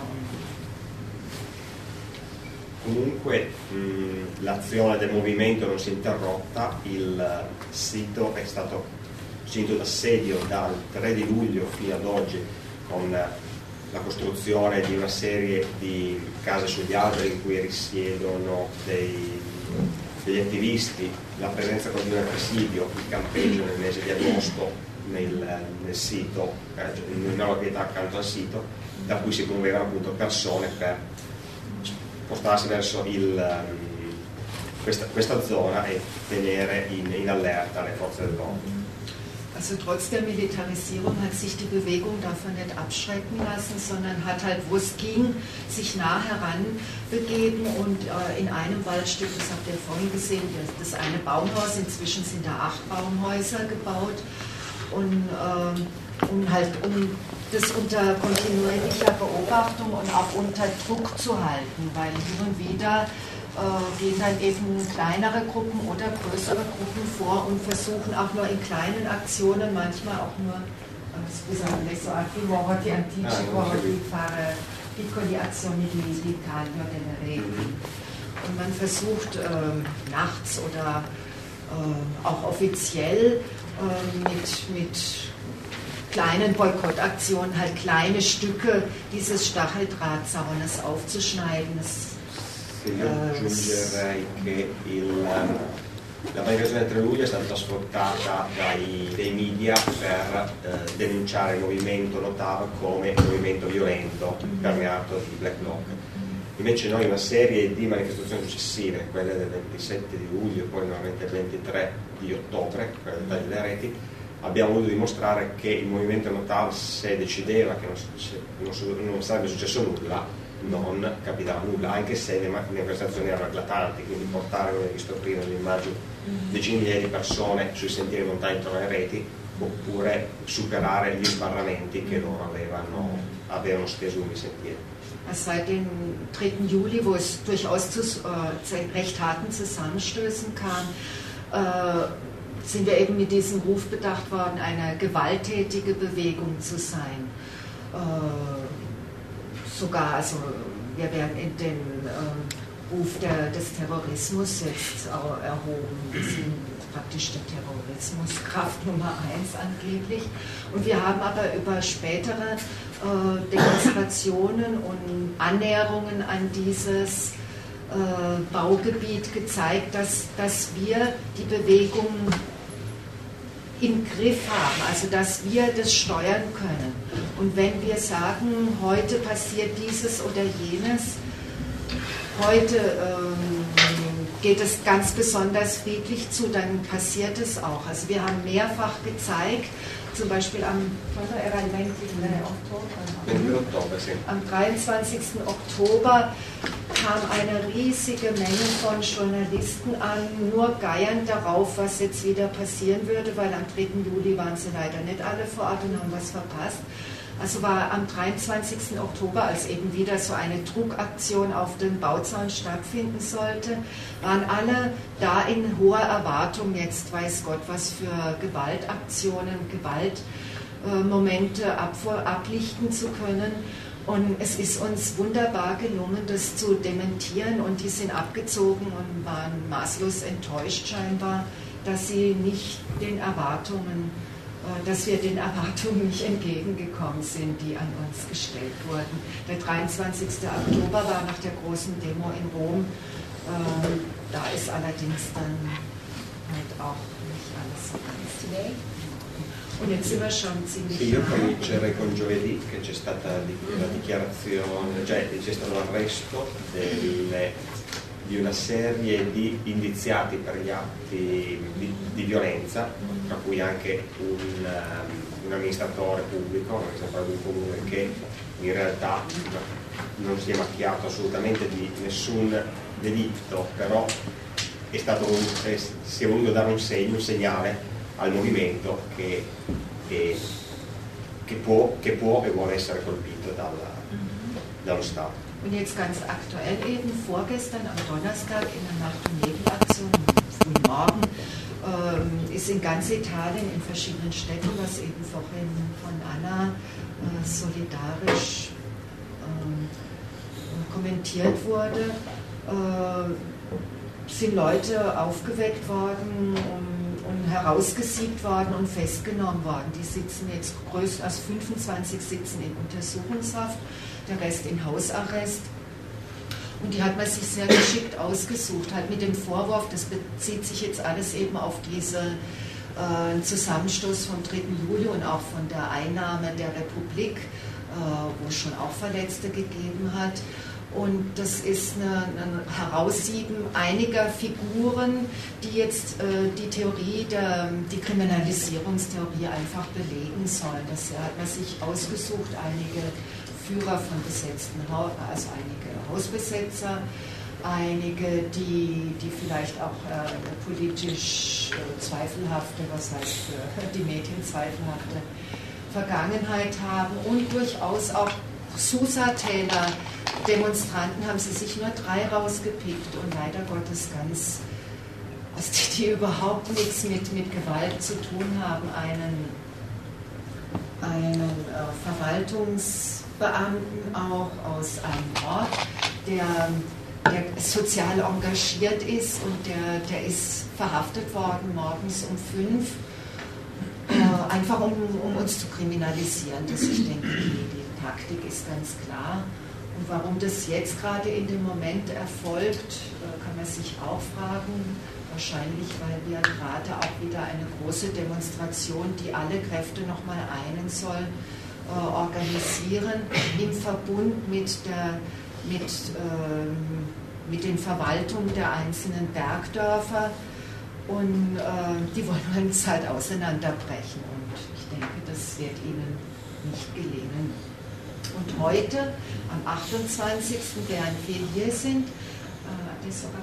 C: comunque mh, l'azione del movimento non si è interrotta, il sito è stato sito d'assedio dal 3 di luglio fino ad oggi con la costruzione di una serie di case sugli alberi in cui risiedono dei, degli attivisti, la presenza continua del presidio, il campeggio nel mese di agosto nel, nel sito, eh, in una località accanto al sito, da cui si muovevano appunto persone per spostarsi verso il, ehm, questa, questa, zona e tenere in, in allerta le forze dell'ordine.
A: Also trotz der Militarisierung hat sich die Bewegung davon nicht abschrecken lassen, sondern hat halt, wo es ging, sich nah heranbegeben und äh, in einem Waldstück, das habt ihr vorhin gesehen, das eine Baumhaus, inzwischen sind da acht Baumhäuser gebaut und äh, um halt um das unter kontinuierlicher Beobachtung und auch unter Druck zu halten, weil hin und wieder äh, gehen dann eben kleinere Gruppen oder größere Gruppen vor und versuchen auch nur in kleinen Aktionen, manchmal auch nur, scusate, adesso altri di anticipo di fare piccoli azioni di, di taglio delle reti. Und man versucht äh, nachts oder äh, auch offiziell äh, mit, mit kleinen Boykottaktionen halt kleine Stücke dieses Stacheldrahtsaunes aufzuschneiden. Das,
C: io aggiungerei che il, la manifestazione del 3 luglio è stata sfruttata dai, dai media per eh, denunciare il movimento Notava come movimento violento permeato di black bloc. Invece noi una serie di manifestazioni successive, quelle del 27 di luglio e poi nuovamente il 23 di ottobre, quelle delle reti, abbiamo voluto dimostrare che il movimento Notav, se decideva che non, non, non, sarebbe successo nulla, non capitava nulla, anche se le manifestazioni erano eclatanti, quindi portare, come hai visto prima, l'immagine decine di migliaia di persone sui sentieri montani intorno alle reti, oppure superare gli sbarramenti che loro avevano, avevano steso lungo i sentieri.
A: Seit dem 3. Juli, wo es durchaus zu äh, recht harten Zusammenstößen kam, sind wir eben mit diesem Ruf bedacht worden, eine gewalttätige Bewegung zu sein. Äh, sogar, also wir werden in den äh, Ruf der, des Terrorismus jetzt erhoben. Wir sind praktisch der Terrorismus Kraft Nummer eins angeblich. Und wir haben aber über spätere äh, Demonstrationen und Annäherungen an dieses äh, Baugebiet gezeigt, dass, dass wir die Bewegung im Griff haben, also dass wir das steuern können. Und wenn wir sagen, heute passiert dieses oder jenes, heute ähm, geht es ganz besonders friedlich zu, dann passiert es auch. Also wir haben mehrfach gezeigt, zum Beispiel am, am 23. Oktober kam eine riesige Menge von Journalisten an, nur geiernd darauf, was jetzt wieder passieren würde, weil am 3. Juli waren sie leider nicht alle vor Ort und haben was verpasst. Also war am 23. Oktober, als eben wieder so eine Druckaktion auf den Bauzaun stattfinden sollte, waren alle da in hoher Erwartung, jetzt weiß Gott, was für Gewaltaktionen, Gewaltmomente ablichten zu können. Und es ist uns wunderbar gelungen, das zu dementieren und die sind abgezogen und waren maßlos enttäuscht scheinbar, dass sie nicht den Erwartungen äh, dass wir den Erwartungen nicht entgegengekommen sind, die an uns gestellt wurden. Der 23. Oktober war nach der großen Demo in Rom. Ähm, da ist allerdings dann halt auch nicht alles so ganz Und jetzt sind wir schon ziemlich.
C: Sì, io comincerei con giovedì che c'è stata la dichiarazione, cioè c'è stato l'arresto delle di una serie di indiziati per gli atti di, di violenza, tra cui anche un, um, un, amministratore pubblico, un amministratore di un comune che in realtà non si è macchiato assolutamente di nessun delitto, però è stato è, si è voluto dare un segno, un segnale al movimento che, che, che, può, che può, e vuole essere colpito dalla, Stato.
A: Und jetzt ganz aktuell eben, vorgestern am Donnerstag in der Nacht- und Nebelaktion, früh morgen, ähm, ist in ganz Italien, in verschiedenen Städten, was eben vorhin von Anna äh, solidarisch äh, kommentiert wurde, äh, sind Leute aufgeweckt worden und, und, herausgesiebt worden und festgenommen worden. Die sitzen jetzt größt als 25 sitzen in Untersuchungshaft der Rest in Hausarrest. Und die hat man sich sehr geschickt ausgesucht, halt mit dem Vorwurf, das bezieht sich jetzt alles eben auf diesen äh, Zusammenstoß vom 3. Juli und auch von der Einnahme der Republik, äh, wo es schon auch Verletzte gegeben hat. Und das ist ein Heraussieben einiger Figuren, die jetzt äh, die Theorie, der, die Kriminalisierungstheorie einfach belegen sollen. Das hat man sich ausgesucht, einige Führer von besetzten also einige Hausbesetzer, einige, die, die vielleicht auch äh, politisch äh, zweifelhafte, was heißt für die Medien zweifelhafte Vergangenheit haben und durchaus auch Susa-Täler, Demonstranten haben sie sich nur drei rausgepickt und leider Gottes ganz, also die, die überhaupt nichts mit, mit Gewalt zu tun haben, einen, einen äh, Verwaltungs- Beamten auch aus einem Ort, der, der sozial engagiert ist und der, der ist verhaftet worden morgens um fünf, äh, einfach um, um, uns zu kriminalisieren. Das, ich denke, die, die Taktik ist ganz klar. Und warum das jetzt gerade in dem Moment erfolgt, äh, kann man sich auch fragen. Wahrscheinlich, weil wir gerade auch wieder eine große Demonstration, die alle Kräfte nochmal einen soll, organisieren im Verbund mit, der, mit, ähm, mit den Verwaltungen der einzelnen Bergdörfer. Und äh, die wollen uns halt auseinanderbrechen. Und ich denke, das wird ihnen nicht gelingen. Und heute, am 28., während wir hier sind, äh, das sogar.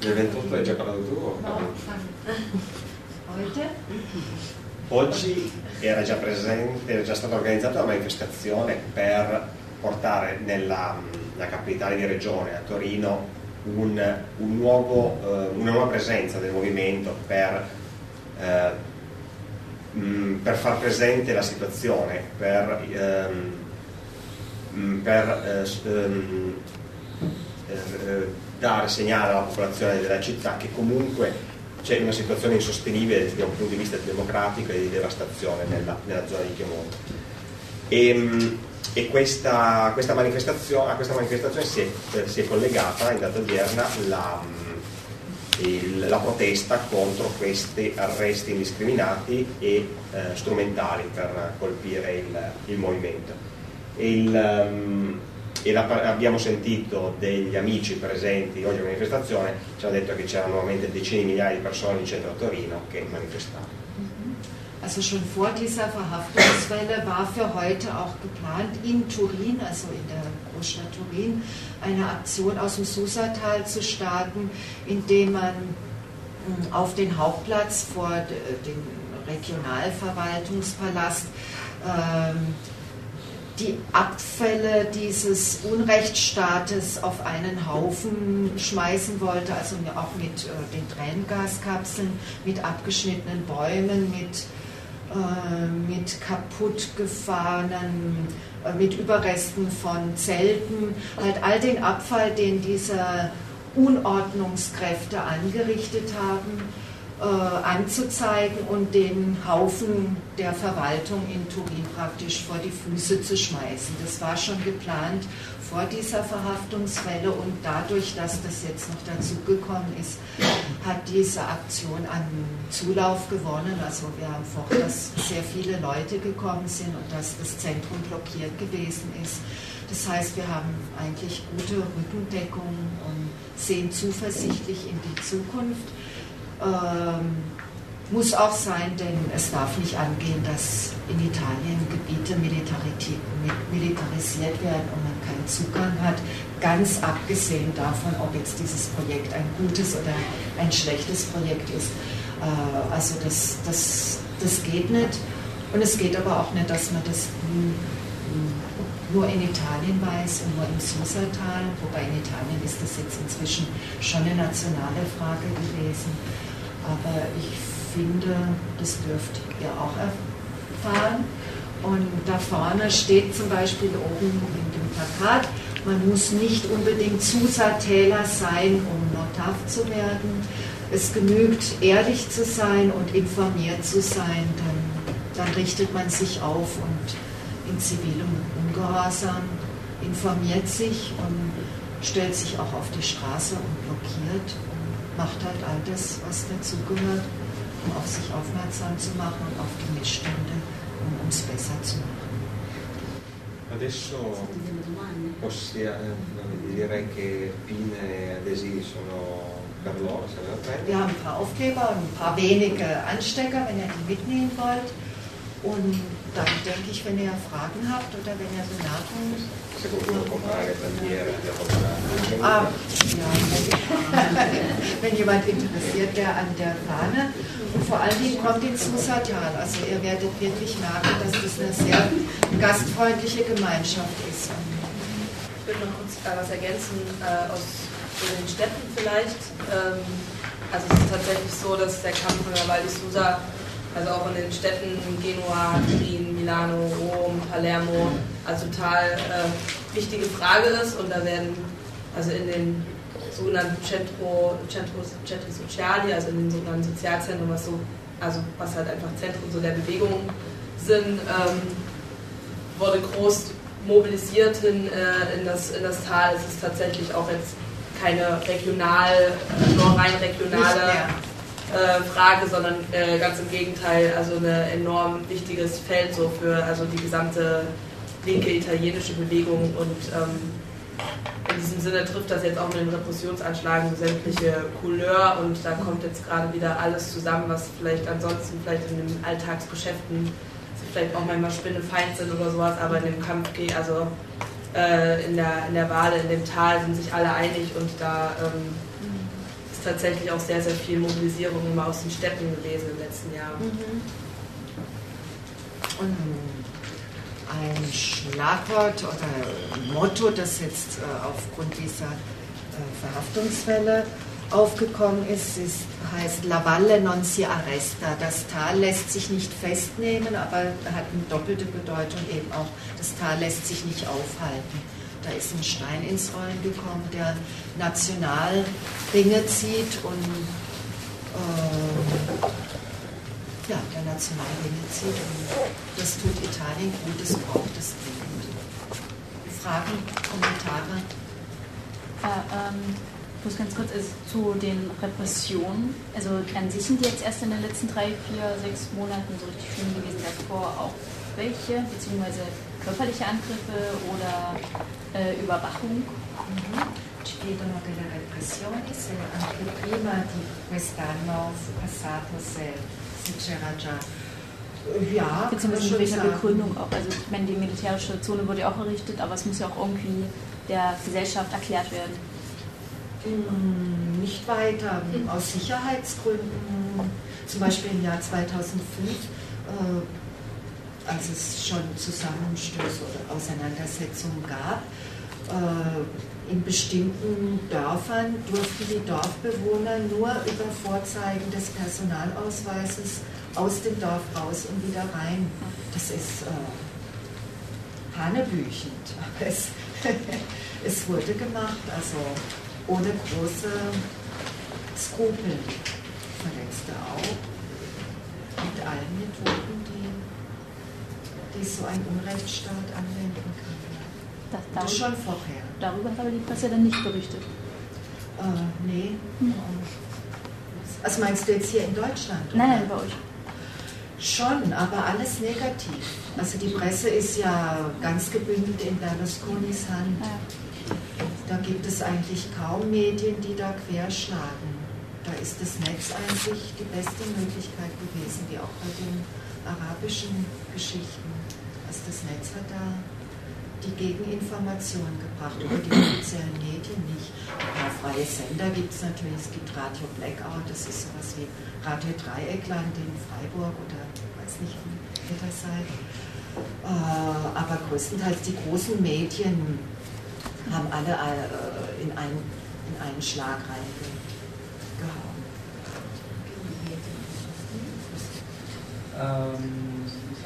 C: Il 28 hai già parlato tu?
A: No, heute
C: Oggi era già, presente, era già stata organizzata una manifestazione per portare nella, capitale di regione, a Torino, un, un nuovo, eh, una nuova presenza del movimento per, eh, mh, per far presente la situazione, per, ehm, per eh, ehm, eh, dare segnale alla popolazione della città che comunque c'è una situazione insostenibile da un punto di vista democratico e di devastazione nella, nella zona di Piemonte. E, ehm, e questa, questa a questa manifestazione si è, si è collegata in data odierna la, il, la, protesta contro questi arresti indiscriminati e eh, strumentali per colpire il, il movimento. Il, um, e la, abbiamo sentito degli amici presenti oggi alla manifestazione, ci hanno detto che c'erano nuovamente decine di migliaia di persone in centro a Torino che manifestavano.
A: Mhm. Also schon vor dieser Verhaftungswelle war für heute auch geplant, in Turin, also in der Großstadt Turin, eine Aktion aus dem Susatal zu starten, indem man hm, auf den Hauptplatz vor dem Regionalverwaltungspalast ähm, die Abfälle dieses Unrechtsstaates auf einen Haufen schmeißen wollte, also auch mit äh, den Tränengaskapseln, mit abgeschnittenen Bäumen, mit, äh, mit kaputtgefahrenen, äh, mit Überresten von Zelten, halt all den Abfall, den diese Unordnungskräfte angerichtet haben anzuzeigen und den Haufen der Verwaltung in Turin praktisch vor die Füße zu schmeißen. Das war schon geplant vor dieser Verhaftungswelle und dadurch, dass das jetzt noch dazugekommen ist, hat diese Aktion an Zulauf gewonnen. Also wir haben vor, dass sehr viele Leute gekommen sind und dass das Zentrum blockiert gewesen ist. Das heißt, wir haben eigentlich gute Rückendeckung und sehen zuversichtlich in die Zukunft. Ähm, muss auch sein, denn es darf nicht angehen, dass in Italien Gebiete militarisiert werden und man keinen Zugang hat, ganz abgesehen davon, ob jetzt dieses Projekt ein gutes oder ein schlechtes Projekt ist. Äh, also das, das, das geht nicht. Und es geht aber auch nicht, dass man das nur in Italien weiß und nur im Susatal, wobei in Italien ist das jetzt inzwischen schon eine nationale Frage gewesen. Aber ich finde, das dürft ihr auch erfahren. Und da vorne steht zum Beispiel oben in dem Plakat, man muss nicht unbedingt Zusatäler sein, um Notav zu werden. Es genügt, ehrlich zu sein und informiert zu sein, dann, dann richtet man sich auf und in zivilem Ungehorsam informiert sich und stellt sich auch auf die Straße und blockiert macht halt all das, was dazugehört, um auf sich aufmerksam zu machen und auf die Missstände, um uns besser zu machen.
D: Adesso possiamo, direi che pinne e adesivi sono per loro, se ne
A: Wir haben ein paar Aufkleber und ein paar wenige Anstecker, wenn ihr die mitnehmen wollt. Und dann denke ich, wenn ihr Fragen habt oder wenn ihr Bemerkungen. Ah, ja, wenn jemand interessiert wäre an der Fahne. Und vor allen Dingen kommt ins Susatal. Also ihr werdet wirklich merken, dass das eine sehr gastfreundliche Gemeinschaft ist.
E: Ich würde noch kurz was ergänzen äh, aus den Städten vielleicht. Ähm, also es ist tatsächlich so, dass der Kampf von der Val di Susa also auch in den Städten Genua, Turin, Milano, Rom, Palermo, also total äh, wichtige Frage ist und da werden also in den sogenannten Centro, Centro, Centri Sociali, also in den sogenannten Sozialzentren, was so, also was halt einfach Zentren so der Bewegung sind, ähm, wurde groß mobilisiert in, äh, in, das, in das Tal. Es ist tatsächlich auch jetzt keine regional, nur rein regionale äh, Frage, sondern äh, ganz im Gegenteil, also ein enorm wichtiges Feld so für also die gesamte linke italienische Bewegung und ähm, in diesem Sinne trifft das jetzt auch mit den Repressionsanschlagen sämtliche Couleur und da kommt jetzt gerade wieder alles zusammen, was vielleicht ansonsten vielleicht in den Alltagsgeschäften vielleicht auch manchmal Spinnefeind sind oder sowas, aber in dem Kampf, also äh, in, der, in der Wahl, in dem Tal sind sich alle einig und da ähm, ist tatsächlich auch sehr, sehr viel Mobilisierung immer aus den Städten gewesen im letzten Jahr. Mhm.
A: Ein Schlagwort oder Motto, das jetzt äh, aufgrund dieser äh, Verhaftungswelle aufgekommen ist, ist, heißt La Valle non si arresta. Das Tal lässt sich nicht festnehmen, aber hat eine doppelte Bedeutung eben auch, das Tal lässt sich nicht aufhalten. Da ist ein Stein ins Rollen gekommen, der national Ringe zieht und äh, ja, der national Ringe zieht. Und das tut Italien gut, das braucht es dringend. Fragen, Kommentare?
F: Äh, ähm, muss ganz kurz also zu den Repressionen. Also an sich sind die jetzt erst in den letzten drei, vier, sechs Monaten so richtig schlimm gewesen. Davor auch welche, beziehungsweise körperliche Angriffe oder eh, Überwachung.
A: Ci chiedono delle repressioni, se anche prima di quest'anno passato se, se c'era già
F: ja, beziehungsweise mit welcher Begründung auch. Also ich meine, die militärische Zone wurde ja auch errichtet, aber es muss ja auch irgendwie der Gesellschaft erklärt werden.
A: Mm, nicht weiter, aus Sicherheitsgründen. Zum Beispiel im Jahr 2005 äh, als es schon Zusammenstöße oder Auseinandersetzungen gab. Äh, in bestimmten Dörfern durften die Dorfbewohner nur über Vorzeigen des Personalausweises aus dem Dorf raus und wieder rein. Das ist äh, hanebüchend, es, es wurde gemacht, also ohne große Skrupel. Verletzte auch. Mit allen Methoden, die, so ein Unrechtsstaat anwenden kann.
F: Das,
A: Das
F: darüber,
A: schon vorher.
F: darüber hat aber die Presse dann nicht berichtet.
A: Äh, nee. Also meinst du jetzt hier in Deutschland?
F: Nein,
A: oder?
F: nein, bei euch.
A: Schon, aber alles negativ. Also die Presse ist ja ganz gebündelt in Berlusconis Hand.
F: Ja.
A: Da gibt es eigentlich kaum Medien, die da querschlagen. Da ist das Netz eigentlich die beste Möglichkeit gewesen, wie auch bei den arabischen Geschichten. Also das Netz hat da die Gegeninformation gebracht, über die offiziellen Medien nicht. Ein paar freie Sender gibt es natürlich, es gibt Radio Blackout, das ist sowas wie Radio Dreieckland in Freiburg oder weiß nicht, wie ihr das seid. Äh, aber größtenteils die großen Medien haben alle äh, in, einen, in einen Schlag reingehauen.
G: Ähm,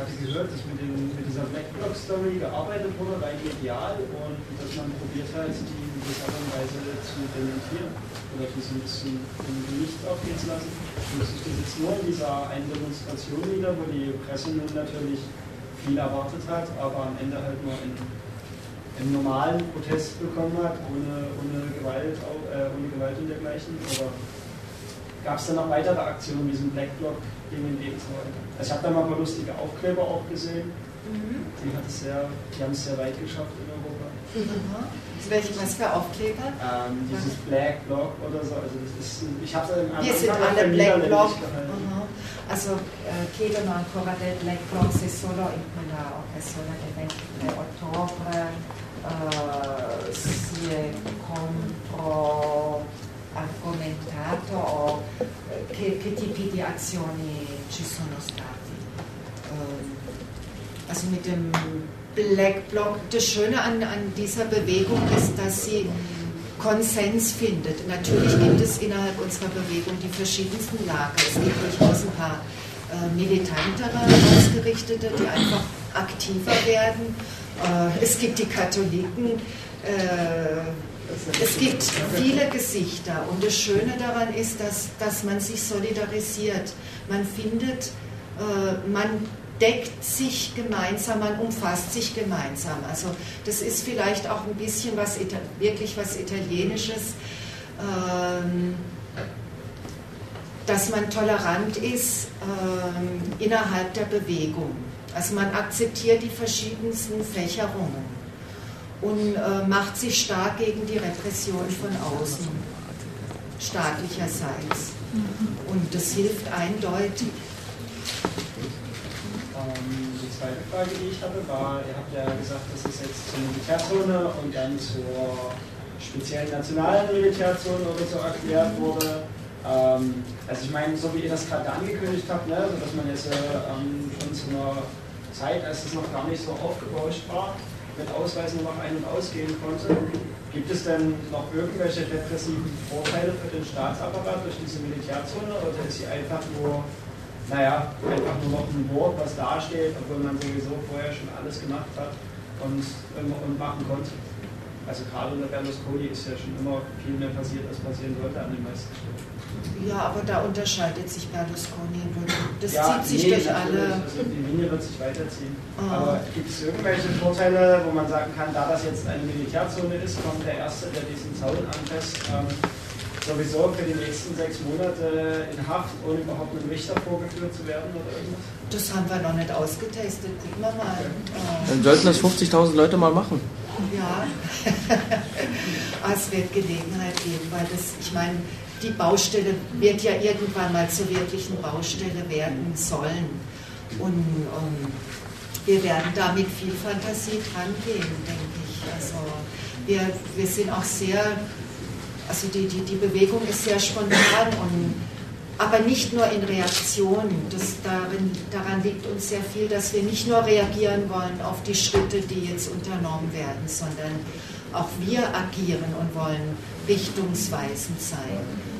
G: hatte gehört, dass mit, den, mit dieser Blackblock Story gearbeitet wurde, rein medial, und dass man probiert hat, die in gewisser Weise zu dementieren oder für so ein bisschen im Licht aufgehen zu lassen. Und das steht jetzt nur in dieser einen Demonstration wieder, wo die Presse nun natürlich viel erwartet hat, aber am Ende halt nur einen, einen normalen Protest bekommen hat, ohne, ohne, Gewalt, äh, ohne Gewalt und dergleichen. Oder gab es dann noch weitere Aktionen, diesem Blackblock Ding entgegenzuhalten. Also ich habe da mal ein paar lustige Aufkleber auch gesehen. Die, hat es sehr, die haben es sehr weit geschafft in Europa.
A: Mhm. Welche, was für Aufkleber?
G: Ähm, dieses Black Block oder so, also das ist, ich habe es am
A: Wir sind alle Black
G: Niederländisch
A: Bloc.
G: gehalten.
A: Mhm. Also eh, chiedono ancora del Black Bloc se solo in quella occasione del 23 ottobre eh, si è contro argomentato o che, che tipi di azioni ci sono stati. Ähm, also mit dem Black Bloc, das Schöne an, an dieser Bewegung ist, dass sie Konsens findet. Natürlich gibt es innerhalb unserer Bewegung die verschiedensten Lager. Es gibt durchaus ein paar äh, militantere Ausgerichtete, die einfach aktiver werden. Äh, es gibt die Katholiken. Äh, es gibt viele Gesichter und das Schöne daran ist, dass, dass man sich solidarisiert. Man findet, äh, man deckt sich gemeinsam, man umfasst sich gemeinsam. Also das ist vielleicht auch ein bisschen was wirklich was Italienisches, ähm, dass man tolerant ist ähm, innerhalb der Bewegung. Also man akzeptiert die verschiedensten Fächerungen und äh, macht sich stark gegen die Repression von außen, staatlicherseits. Und das hilft eindeutig.
G: Ähm, die zweite Frage, die ich hatte, war, ihr habt ja gesagt, das ist jetzt zur Militärzone und dann zur speziellen nationalen Militärzone oder so erklärt wurde. Ähm, also ich meine, so wie ihr das gerade angekündigt habt, ne, also dass man jetzt äh, ähm, schon zu einer Zeit, als es noch gar nicht so aufgebauscht war, mit Ausweisen noch ein- und ausgehen konnte. Gibt es denn noch irgendwelche repressiven Vorteile für den Staatsapparat durch diese Militärzone oder ist sie einfach nur, naja, einfach nur noch ein Wort, was dasteht, obwohl man sowieso vorher schon alles gemacht hat und, und machen konnte? Also gerade unter Berlusconi ist ja schon immer viel mehr passiert, als passieren sollte an den meisten Stellen.
A: Ja, aber da unterscheidet sich Berlusconi. Das
G: Ja,
A: zieht sich
G: nee,
A: durch
G: natürlich.
A: alle.
G: Also die Linie wird sich weiterziehen.
A: Ah.
G: Aber gibt es irgendwelche Vorteile, wo man sagen kann, da das jetzt eine Militärzone ist, kommt der Erste, der diesen Zaun anfasst, ähm, sowieso für die nächsten sechs Monate in Haft, ohne überhaupt einem Richter vorgeführt zu werden oder irgendwas?
A: Das haben wir noch nicht ausgetestet. Gucken wir mal. Äh,
H: Dann sollten das 50.000 Leute mal machen.
A: Ja, Aber es wird Gelegenheit geben, weil das, ich meine, die Baustelle wird ja irgendwann mal zur wirklichen Baustelle werden sollen. Und ähm, wir werden da mit viel Fantasie dran gehen, denke ich. Also wir, wir sind auch sehr, also die, die, die Bewegung ist sehr spontan und aber nicht nur in Reaktion. Das darin, daran liegt uns sehr viel, dass wir nicht nur reagieren wollen auf die Schritte, die jetzt unternommen werden, sondern auch wir agieren und wollen richtungsweisend sein.